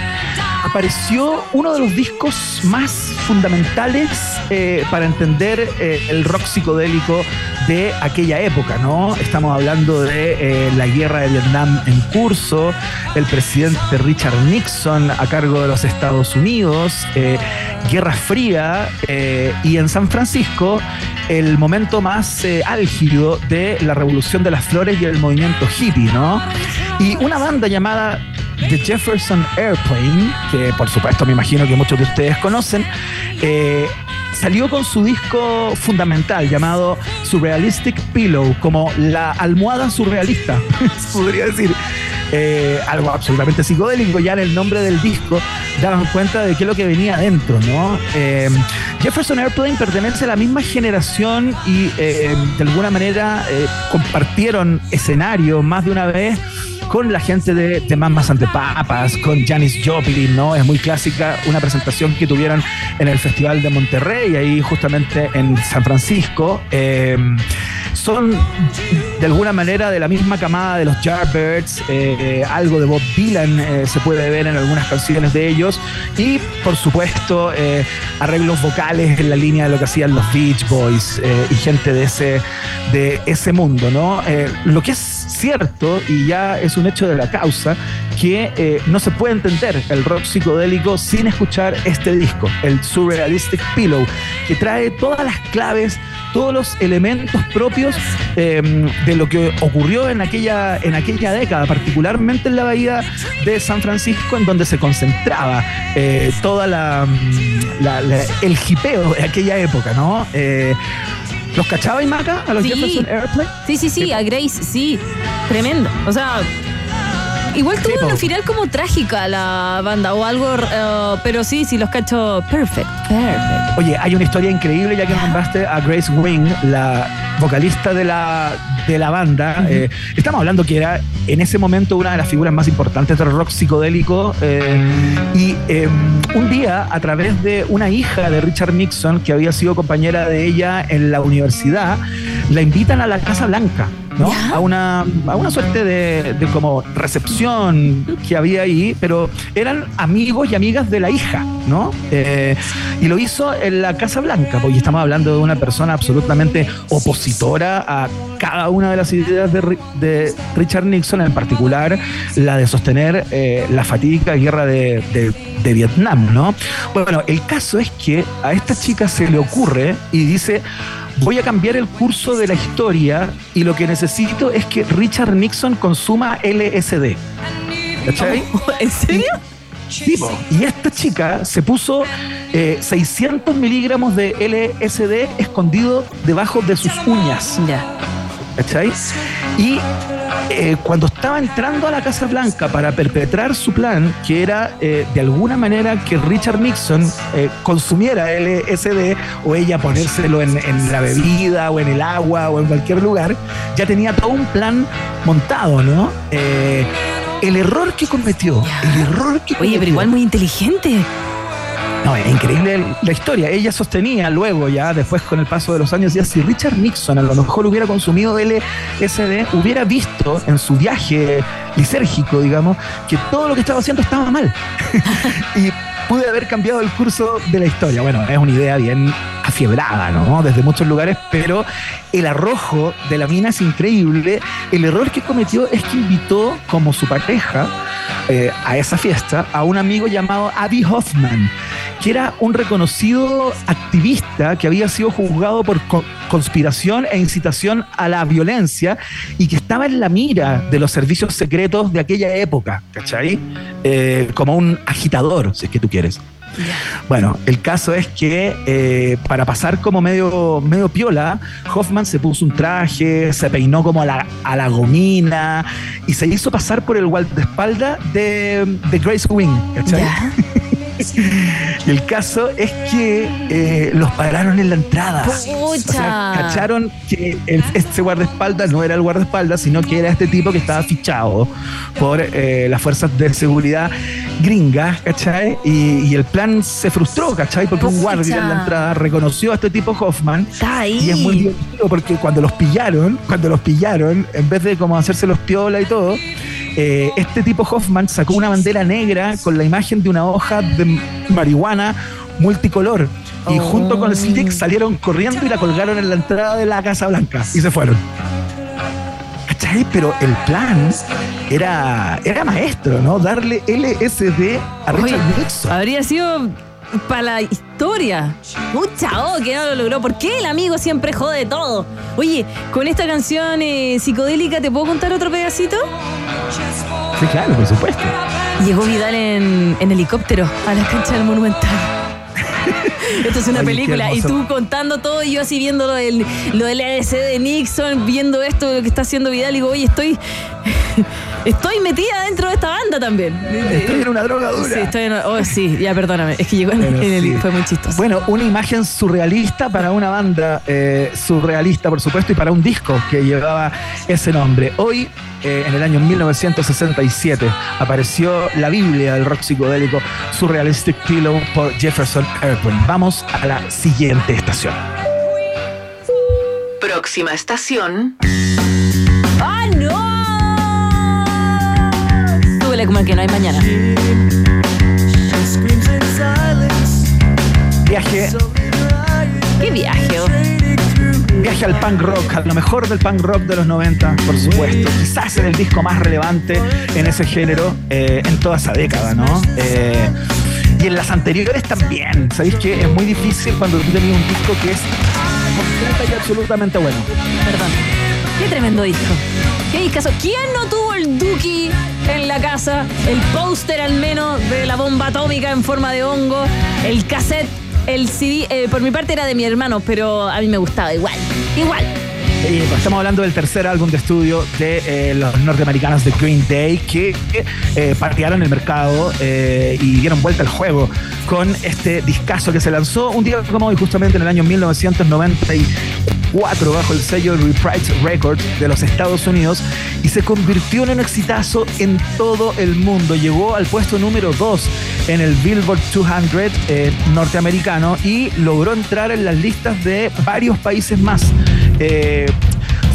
apareció uno de los discos más fundamentales eh, para entender eh, el rock psicodélico de aquella época, ¿no? Estamos hablando de eh, la guerra de Vietnam en curso, el presidente Richard Nixon a cargo de los Estados Unidos, Guerra Fría y en San Francisco el momento más álgido de la revolución de las flores y el movimiento hippie, ¿no? Y una banda llamada The Jefferson Airplane, que por supuesto me imagino que muchos de ustedes conocen, eh, salió con su disco fundamental llamado Surrealistic Pillow, como la almohada surrealista, podría decir. Eh, algo absolutamente psicodélico, ya en el nombre del disco daban cuenta de qué es lo que venía adentro, ¿no? Eh, Jefferson Airplane pertenece a la misma generación y de alguna manera compartieron escenario más de una vez con la gente de, de Mamas and the Papas, con Janis Joplin, ¿no? Es muy clásica una presentación que tuvieron en el Festival de Monterrey, ahí justamente en San Francisco. Eh, son de alguna manera de la misma camada de los Yardbirds, eh, algo de Bob Dylan eh, se puede ver en algunas canciones de ellos y por supuesto eh, arreglos vocales en la línea de lo que hacían los Beach Boys y gente de ese, de ese mundo, ¿no? Lo que es cierto y ya es un hecho de la causa que eh, no se puede entender el rock psicodélico sin escuchar este disco, el Surrealistic Pillow, que trae todas las claves, todos los elementos propios eh, de lo que ocurrió en aquella, en aquella década, particularmente en la bahía de San Francisco, en donde se concentraba eh, toda la, la- el hipeo de aquella época, ¿no? ¿Los cachaba y Maca a los Sí. Jefferson Airplane? Sí, sí, sí, a Grace, sí. Tremendo. O sea, igual tuvo Sí, una final como trágica la banda o algo, eh, pero sí, sí, los cacho perfect, perfect. Oye, hay una historia increíble ya que nombraste a Grace Wing, la vocalista de la, de la banda. Eh, estamos hablando que era en ese momento una de las figuras más importantes del rock psicodélico. eh, y eh, un día, a través de una hija de Richard Nixon, que había sido compañera de ella en la universidad, la invitan a la Casa Blanca. ¿No? ¿Ya? A una, a una suerte de, de como recepción que había ahí, pero eran amigos y amigas de la hija, ¿no? Eh, y lo hizo en la Casa Blanca, porque estamos hablando de una persona absolutamente opositora a cada una de las ideas de, de Richard Nixon, en particular la de sostener eh, la fatídica guerra de, de- de Vietnam, ¿no? Bueno, el caso es que a esta chica se le ocurre y dice, voy a cambiar el curso de la historia y lo que necesito es que Richard Nixon consuma LSD. ¿Cachai? ¿En serio? Tipo, y esta chica se puso eh, 600 miligramos de LSD escondido debajo de sus uñas. Ya. ¿Cachai? Y eh, cuando estaba entrando a la Casa Blanca para perpetrar su plan, que era eh, de alguna manera que Richard Nixon eh, consumiera LSD o ella ponérselo en, en la bebida o en el agua o en cualquier lugar, ya tenía todo un plan montado, ¿no? Eh, el error que cometió, el error que Oye, cometió, pero igual muy inteligente. No, es increíble la historia. Ella sostenía luego, ya después con el paso de los años, ya si Richard Nixon a lo mejor hubiera consumido LSD, hubiera visto en su viaje lisérgico, digamos, que todo lo que estaba haciendo estaba mal. y pude haber cambiado el curso de la historia. Bueno, es una idea bien afiebrada, ¿no? Desde muchos lugares, pero el arrojo de la mina es increíble. El error que cometió es que invitó como su pareja eh, a esa fiesta a un amigo llamado Abby Hoffman, que era un reconocido activista que había sido juzgado por co- conspiración e incitación a la violencia y que estaba en la mira de los servicios secretos de aquella época, ¿cachai? Eh, como un agitador, si es que tú quieres. Bueno, el caso es que eh, para pasar como medio, medio piola, Hoffman se puso un traje, se peinó como a la, a la gomina y se hizo pasar por el guardaespaldas de, de Grace Wing, ¿cachai? Y el caso es que eh, los pararon en la entrada. O sea, cacharon que el- este guardaespaldas no era el guardaespaldas, sino que era este tipo que estaba fichado por eh, las fuerzas de seguridad gringas, ¿cachai? Y, y el plan se frustró, ¿cachai? Porque un guardia en la entrada reconoció a este tipo Hoffman. Está ahí. Y es muy divertido porque cuando los pillaron, cuando los pillaron, en vez de como hacerse los piola y todo, eh, este tipo Hoffman sacó una bandera negra con la imagen de una hoja de marihuana multicolor. Y Oh. junto con el stick salieron corriendo y la colgaron en la entrada de la Casa Blanca. Y se fueron. ¿Cachai? Pero el plan era, era maestro, ¿no? Darle LSD a Oye, Richard Nixon. habría sido para la historia. Mucha oh, que no lo logró. ¿Por qué el amigo siempre jode todo? Oye, con esta canción eh, psicodélica, ¿te puedo contar otro pedacito? Sí, claro, por supuesto. Llegó Vidal en, en helicóptero a la cancha del Monumental. Esto es una película y tú contando todo y yo así viendo lo del, lo del EDC de Nixon, viendo esto, lo que está haciendo Vidal, y digo, oye, estoy, estoy metida dentro de esta banda también. Estoy en una droga dura. Sí, estoy en, oh, sí, ya perdóname, es que llegó en, el, sí. fue muy chistoso. Bueno, una imagen surrealista para una banda eh, surrealista, por supuesto, y para un disco que llevaba ese nombre. Hoy, eh, en el año 1967, apareció la Biblia del rock psicodélico Surrealistic Pillow por Jefferson Airplane. Vamos a la siguiente estación. Próxima estación. ¡Ah, no! Como el que no hay mañana. Viaje, ¿Qué viaje? viaje al punk rock, a lo mejor del punk rock de los 90, por supuesto. Quizás en el disco más relevante en ese género eh, en toda esa década, ¿no? Eh, y en las anteriores también. ¿Sabéis que es muy difícil cuando tú tenías un disco que es completa y absolutamente bueno? Perdón. Qué tremendo disco. Qué discazo. ¿Quién no tuvo el Duki en la casa? El póster al menos de la bomba atómica en forma de hongo. El cassette. El CD, eh, por mi parte era de mi hermano, pero a mí me gustaba igual. Igual. Eh, estamos hablando del tercer álbum de estudio de eh, los norteamericanos de Green Day que eh, patearon el mercado eh, y dieron vuelta al juego con este discazo que se lanzó un día como hoy, justamente en el año 1994 bajo el sello Reprise Records de los Estados Unidos y se convirtió en un exitazo en todo el mundo. Llegó al puesto número 2 en el Billboard 200 eh, norteamericano y logró entrar en las listas de varios países más. Eh,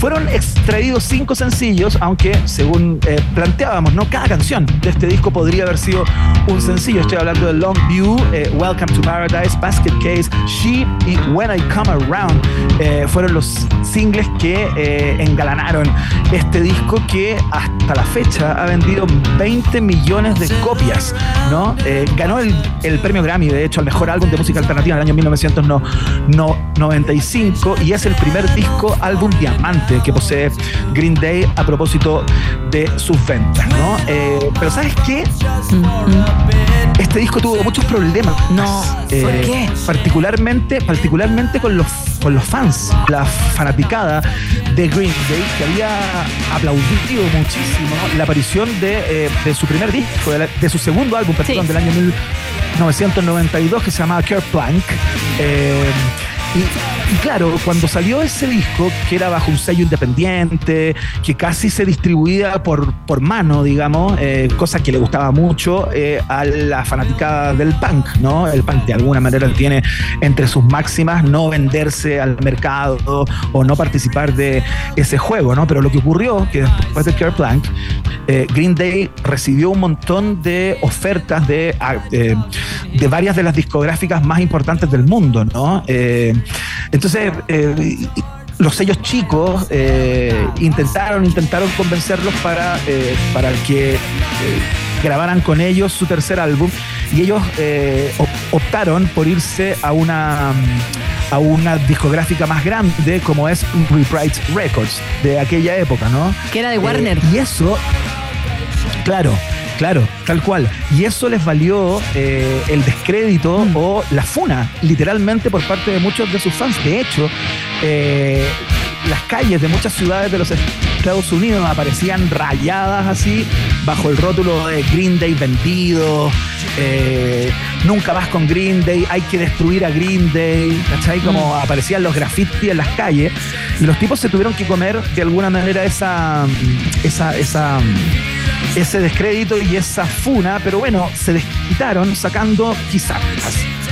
fueron extraídos cinco sencillos, aunque según eh, planteábamos, ¿no? Cada canción de este disco podría haber sido un sencillo. Estoy hablando de Long View, eh, Welcome to Paradise, Basket Case, She y When I Come Around. Eh, fueron los singles que engalanaron este disco que hasta la fecha ha vendido 20 millones de copias, ¿no? Ganó el, el premio Grammy, de hecho, al mejor álbum de música alternativa en el año 1995 y es el primer disco álbum diamante que posee Green Day a propósito de sus ventas, ¿no? Eh, pero ¿sabes qué? Este disco tuvo muchos problemas. No, ¿por qué? Particularmente, particularmente con los, con los fans, la fanaticada de Green Day que había aplaudido muchísimo la aparición de, eh, de su primer disco, de, la- de su segundo álbum, perdón, del año 1992 que se llamaba Kerplunk. Eh, y, claro, cuando salió ese disco, que era bajo un sello independiente, que casi se distribuía por, por mano, digamos, eh, cosa que le gustaba mucho eh, a la fanaticada del punk, ¿no? El punk de alguna manera tiene entre sus máximas no venderse al mercado o no participar de ese juego, ¿no? Pero lo que ocurrió, que después de Kerplunk, eh, Green Day recibió un montón de ofertas de, ah, eh, de varias de las discográficas más importantes del mundo, ¿no? Entonces, eh, los sellos chicos eh, intentaron, intentaron convencerlos para, eh, para que grabaran con ellos su tercer álbum y ellos op- optaron por irse a una a una discográfica más grande como es Reprise Records de aquella época, ¿no? Que era de Warner. y eso, claro, claro, tal cual. Y eso les valió eh, el descrédito Mm. o la funa, literalmente por parte de muchos de sus fans. De hecho, eh, las calles de muchas ciudades de los Estados Unidos aparecían rayadas así, bajo el rótulo de Green Day vendido, eh, nunca más con Green Day, hay que destruir a Green Day, ¿cachai? Como aparecían los graffiti en las calles, y los tipos se tuvieron que comer de alguna manera esa, esa, esa, ese descrédito y esa funa, pero bueno, se desquitaron sacando quizás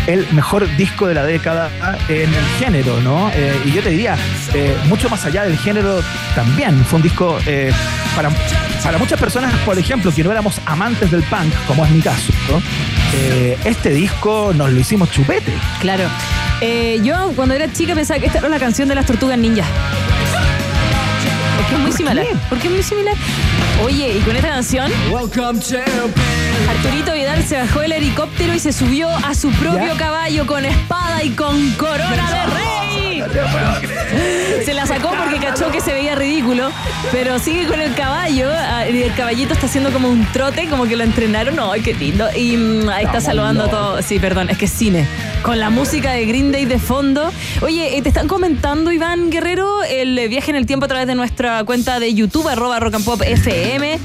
el mejor disco de la década en el género, ¿no? Eh, y yo te diría, eh, mucho más allá del género también, fue un disco eh, para, para muchas personas, por ejemplo, que no éramos amantes del punk, como es mi caso, ¿no? Eh, este disco nos lo hicimos chupete. Claro. Eh, yo cuando era chica pensaba que esta era la canción de las tortugas ninjas. Porque es muy ¿Por similar. qué? Porque es muy similar. Oye, y con esta canción, Arturito Vidal se bajó del helicóptero y se subió a su propio ¿Ya? caballo con espada y con corona de rey. Se la sacó porque cachó que se veía ridículo, pero sigue con el caballo ah, y el caballito está haciendo como un trote, como que lo entrenaron. ¡Ay, qué lindo! Y mm, ahí está saludando a todo. Sí, perdón, es que es cine. Con la música de Green Day de fondo. Oye, eh, te están comentando, Iván Guerrero, el viaje en el tiempo a través de nuestra cuenta de YouTube, arroba rock and pop FM.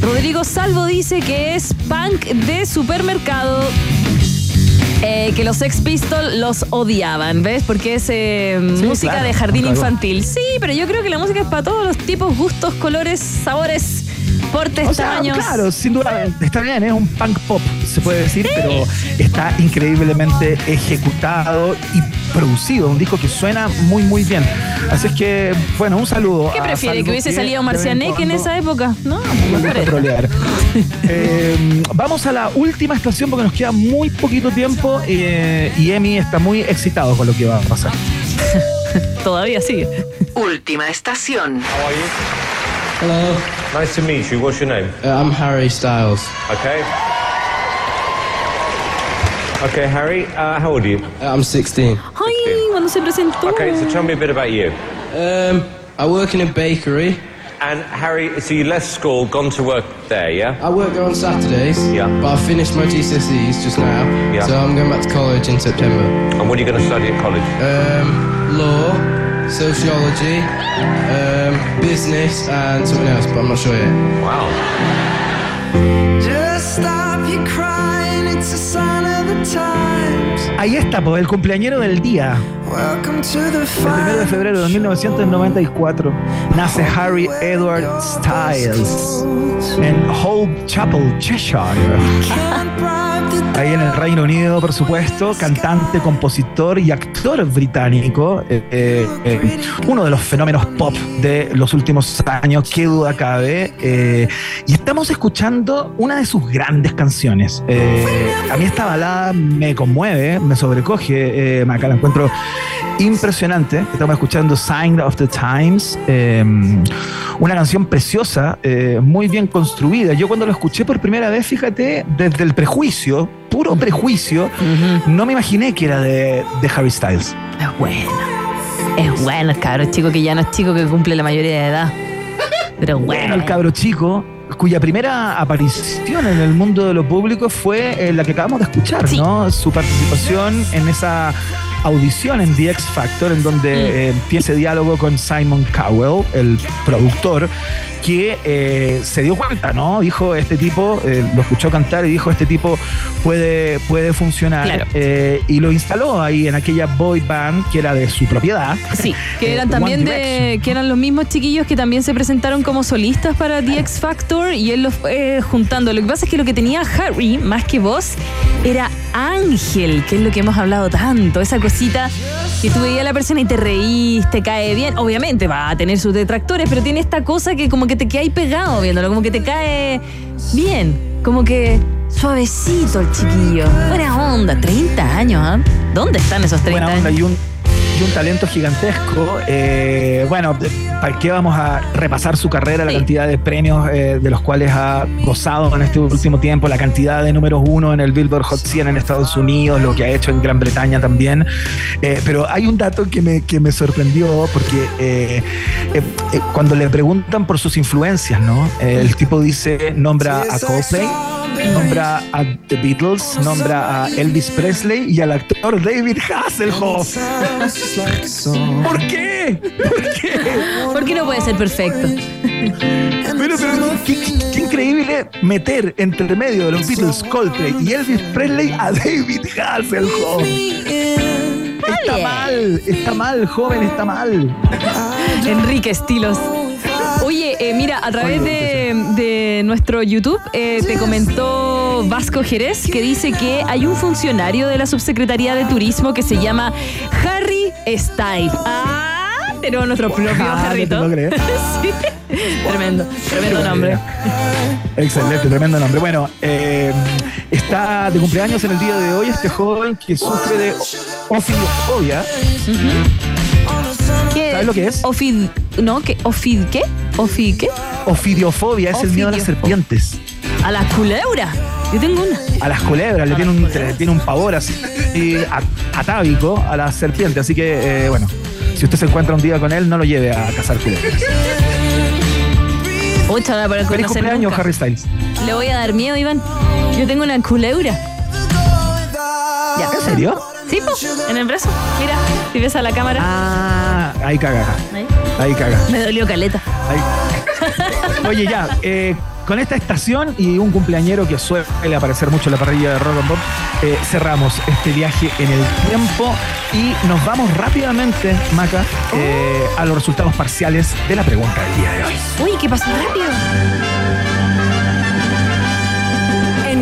Rodrigo Salvo dice que es punk de supermercado. Eh, que los Sex Pistols los odiaban, ¿ves? Porque es eh, música claro, de jardín claro. infantil. Sí, pero yo creo que la música es para todos los tipos, gustos, colores, sabores, portes, O sea, tamaños. claro, sin duda está bien, es un punk pop, se puede decir, pero está increíblemente ejecutado y producido, un disco que suena muy muy bien. Así es que, bueno, un saludo. ¿Qué prefiere? ¿Que hubiese salido Marcianek en esa época? No. Eh, vamos a la última estación porque nos queda muy poquito tiempo eh, y Emi está muy excitado con lo que va a pasar. Todavía sigue. Última estación. Hello. Nice to meet you. What's your name? Uh, I'm Harry Styles. Okay. Okay, Harry. Uh, how old are you? Uh, I'm 16. Ay, cuando se presentó. Okay, so tell me a bit about you. Um, I work in a bakery. And Harry, so you left school, gone to work there, yeah? I work there on Saturdays. Yeah. But I finished my GCSEs just now. Yeah. So I'm going back to college in September. And what are you going to study at college? Um, law, sociology, um, business, and something else, but I'm not sure yet. Wow. Just stop your crying, it's a sign of the times. Ahí está, pues, el cumpleañero del día. El primero de febrero de 1994 nace Harry Edward Styles en Hope Chapel, Cheshire. Ahí en el Reino Unido, por supuesto, cantante, compositor y actor británico, eh, eh, uno de los fenómenos pop de los últimos años, qué duda cabe. eh, y estamos escuchando una de sus grandes canciones. Eh, a mí esta balada me conmueve, me sobrecoge, eh, Maca, la encuentro impresionante. Estamos escuchando Sign of the Times, una canción preciosa, muy bien construida. Yo cuando lo escuché por primera vez, fíjate, desde el prejuicio, puro prejuicio, no me imaginé que era de, de Harry Styles. Es bueno. Es bueno el cabro chico que ya no es chico que cumple la mayoría de edad. Pero bueno. Bueno, el cabro chico, cuya primera aparición en el mundo de lo público fue eh, la que acabamos de escuchar, ¿no? Su participación en esa audición en The X Factor, en donde eh, tiene ese diálogo con Simon Cowell, el productor, que eh, se dio cuenta, ¿no? Dijo, este tipo, eh, lo escuchó cantar y dijo, este tipo puede, puede funcionar. Claro. Eh, y lo instaló ahí en aquella boy band que era de su propiedad. Sí, que eran también de. que eran los mismos chiquillos que también se presentaron como solistas para The X Factor y él los fue juntando. Lo que pasa es que lo que tenía Harry, más que voz, era Ángel, que es lo que hemos hablado tanto. Esa cosita que tú veías a la persona y te reís, te cae bien. Obviamente va a tener sus detractores, pero tiene esta cosa que como que te queda ahí pegado viéndolo, como que te cae bien, como que suavecito el chiquillo. Buena onda, 30 años, ¿ah? ¿Dónde están esos 30 buena onda años? y un, y un talento gigantesco. Eh, bueno, ¿para qué vamos a repasar su carrera, la Sí. cantidad de premios eh, de los cuales ha gozado en este último tiempo, la cantidad de números uno en el Billboard Hot 100 en Estados Unidos, lo que ha hecho en Gran Bretaña también? Eh, pero hay un dato que me, que me sorprendió porque eh, eh, eh, cuando le preguntan por sus influencias, ¿no? Eh, el tipo dice, nombra a Coldplay. Nombra a The Beatles, nombra a Elvis Presley y al actor David Hasselhoff. ¿Por qué? ¿Por qué? ¿Por qué no puede ser perfecto? Pero, pero qué, qué- qué increíble meter entre medio de los Beatles, Coldplay y Elvis Presley a David Hasselhoff. Está mal, está mal, joven, está mal. Enrique Estilos. Oye, eh, mira, a través de, de nuestro YouTube eh, te comentó Vasco Jerez que dice que hay un funcionario de la Subsecretaría de Turismo que se llama Harry Style. Ah, tenemos nuestro propio Ah, Harry. no te lo crees. sí. Tremendo, tremendo nombre. Excelente, tremendo nombre. Bueno, eh, está de cumpleaños en el día de hoy este joven que sufre de ofidofobia. ¿Sabes lo que es? Ofid, no, ¿qué? Ofid, ¿qué? Ofid, ¿qué? Ofidiofobia es el miedo a las serpientes. A la culebra. Yo tengo una. a las culebras, le tiene un, le tiene un pavor así a- atávico a las serpientes. Así que, eh, bueno, si usted se encuentra un día con él, no lo lleve a cazar culebras. Mucha para Feliz cumpleaños, nunca. Harry Styles. Le voy a dar miedo, Iván. Yo tengo una culebra. Ya. ¿En serio? Sí, po, en el brazo. Mira, si ves a la cámara. Ah, ahí caga. Ahí. Ahí caga. Me dolió caleta. Ahí. Oye, ya, eh, con esta estación y un cumpleañero que suele aparecer mucho en la parrilla de Rock and Pop, eh, cerramos este viaje en el tiempo y nos vamos rápidamente, Maca, eh, a los resultados parciales de la pregunta del día de hoy. Uy, ¿qué pasó rápido?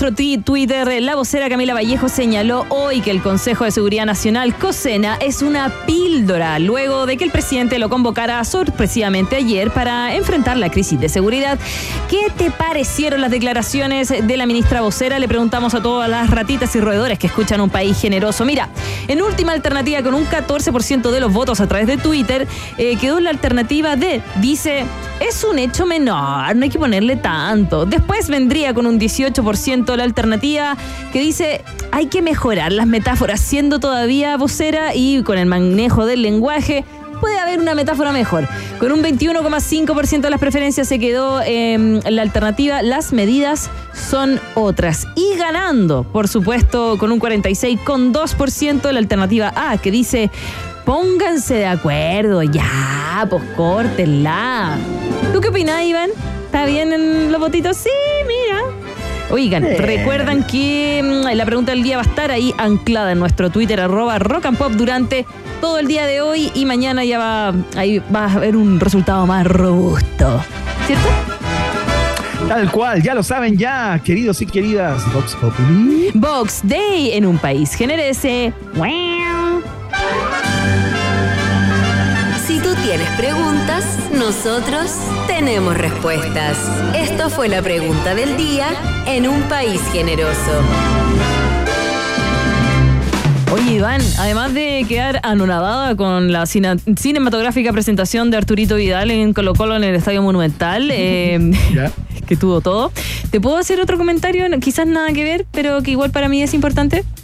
Nuestro Twitter. La vocera Camila Vallejo señaló hoy que el Consejo de Seguridad Nacional, COSENA, es una píldora, luego de que el presidente lo convocara sorpresivamente ayer para enfrentar la crisis de seguridad. ¿Qué te parecieron las declaraciones de la ministra vocera? Le preguntamos a todas las ratitas y roedores que escuchan un país generoso. Mira, en última alternativa, con un 14% de los votos a través de Twitter, eh, quedó la alternativa D. Dice, es un hecho menor, no hay que ponerle tanto. Después vendría con un 18% la alternativa que dice, hay que mejorar las metáforas, siendo todavía vocera y con el manejo del lenguaje. Puede haber una metáfora mejor. Con un 21,5% de las preferencias se quedó eh, la alternativa Las medidas son otras. Y ganando, por supuesto, con un 46,2% la alternativa A, que dice Pónganse de acuerdo, ya, pues córtenla. ¿Tú qué opinás, Iván? ¿Está bien en los votitos? Sí, mira. Oigan, recuerdan que mm, la pregunta del día va a estar ahí anclada en nuestro Twitter, arroba rock and pop, durante todo el día de hoy y mañana ya va, ahí va a haber un resultado más robusto. ¿Cierto? Tal cual, ya lo saben ya, queridos y queridas. Vox Populi. Box Day en un país generese. Si tienes preguntas, nosotros tenemos respuestas. Esto fue la pregunta del día en un país generoso. Oye, Iván, además de quedar anonadada con la cinematográfica presentación de Arturito Vidal en Colo Colo en el Estadio Monumental, eh, que tuvo todo, ¿te puedo hacer otro comentario? Quizás nada que ver, pero que igual para mí es importante.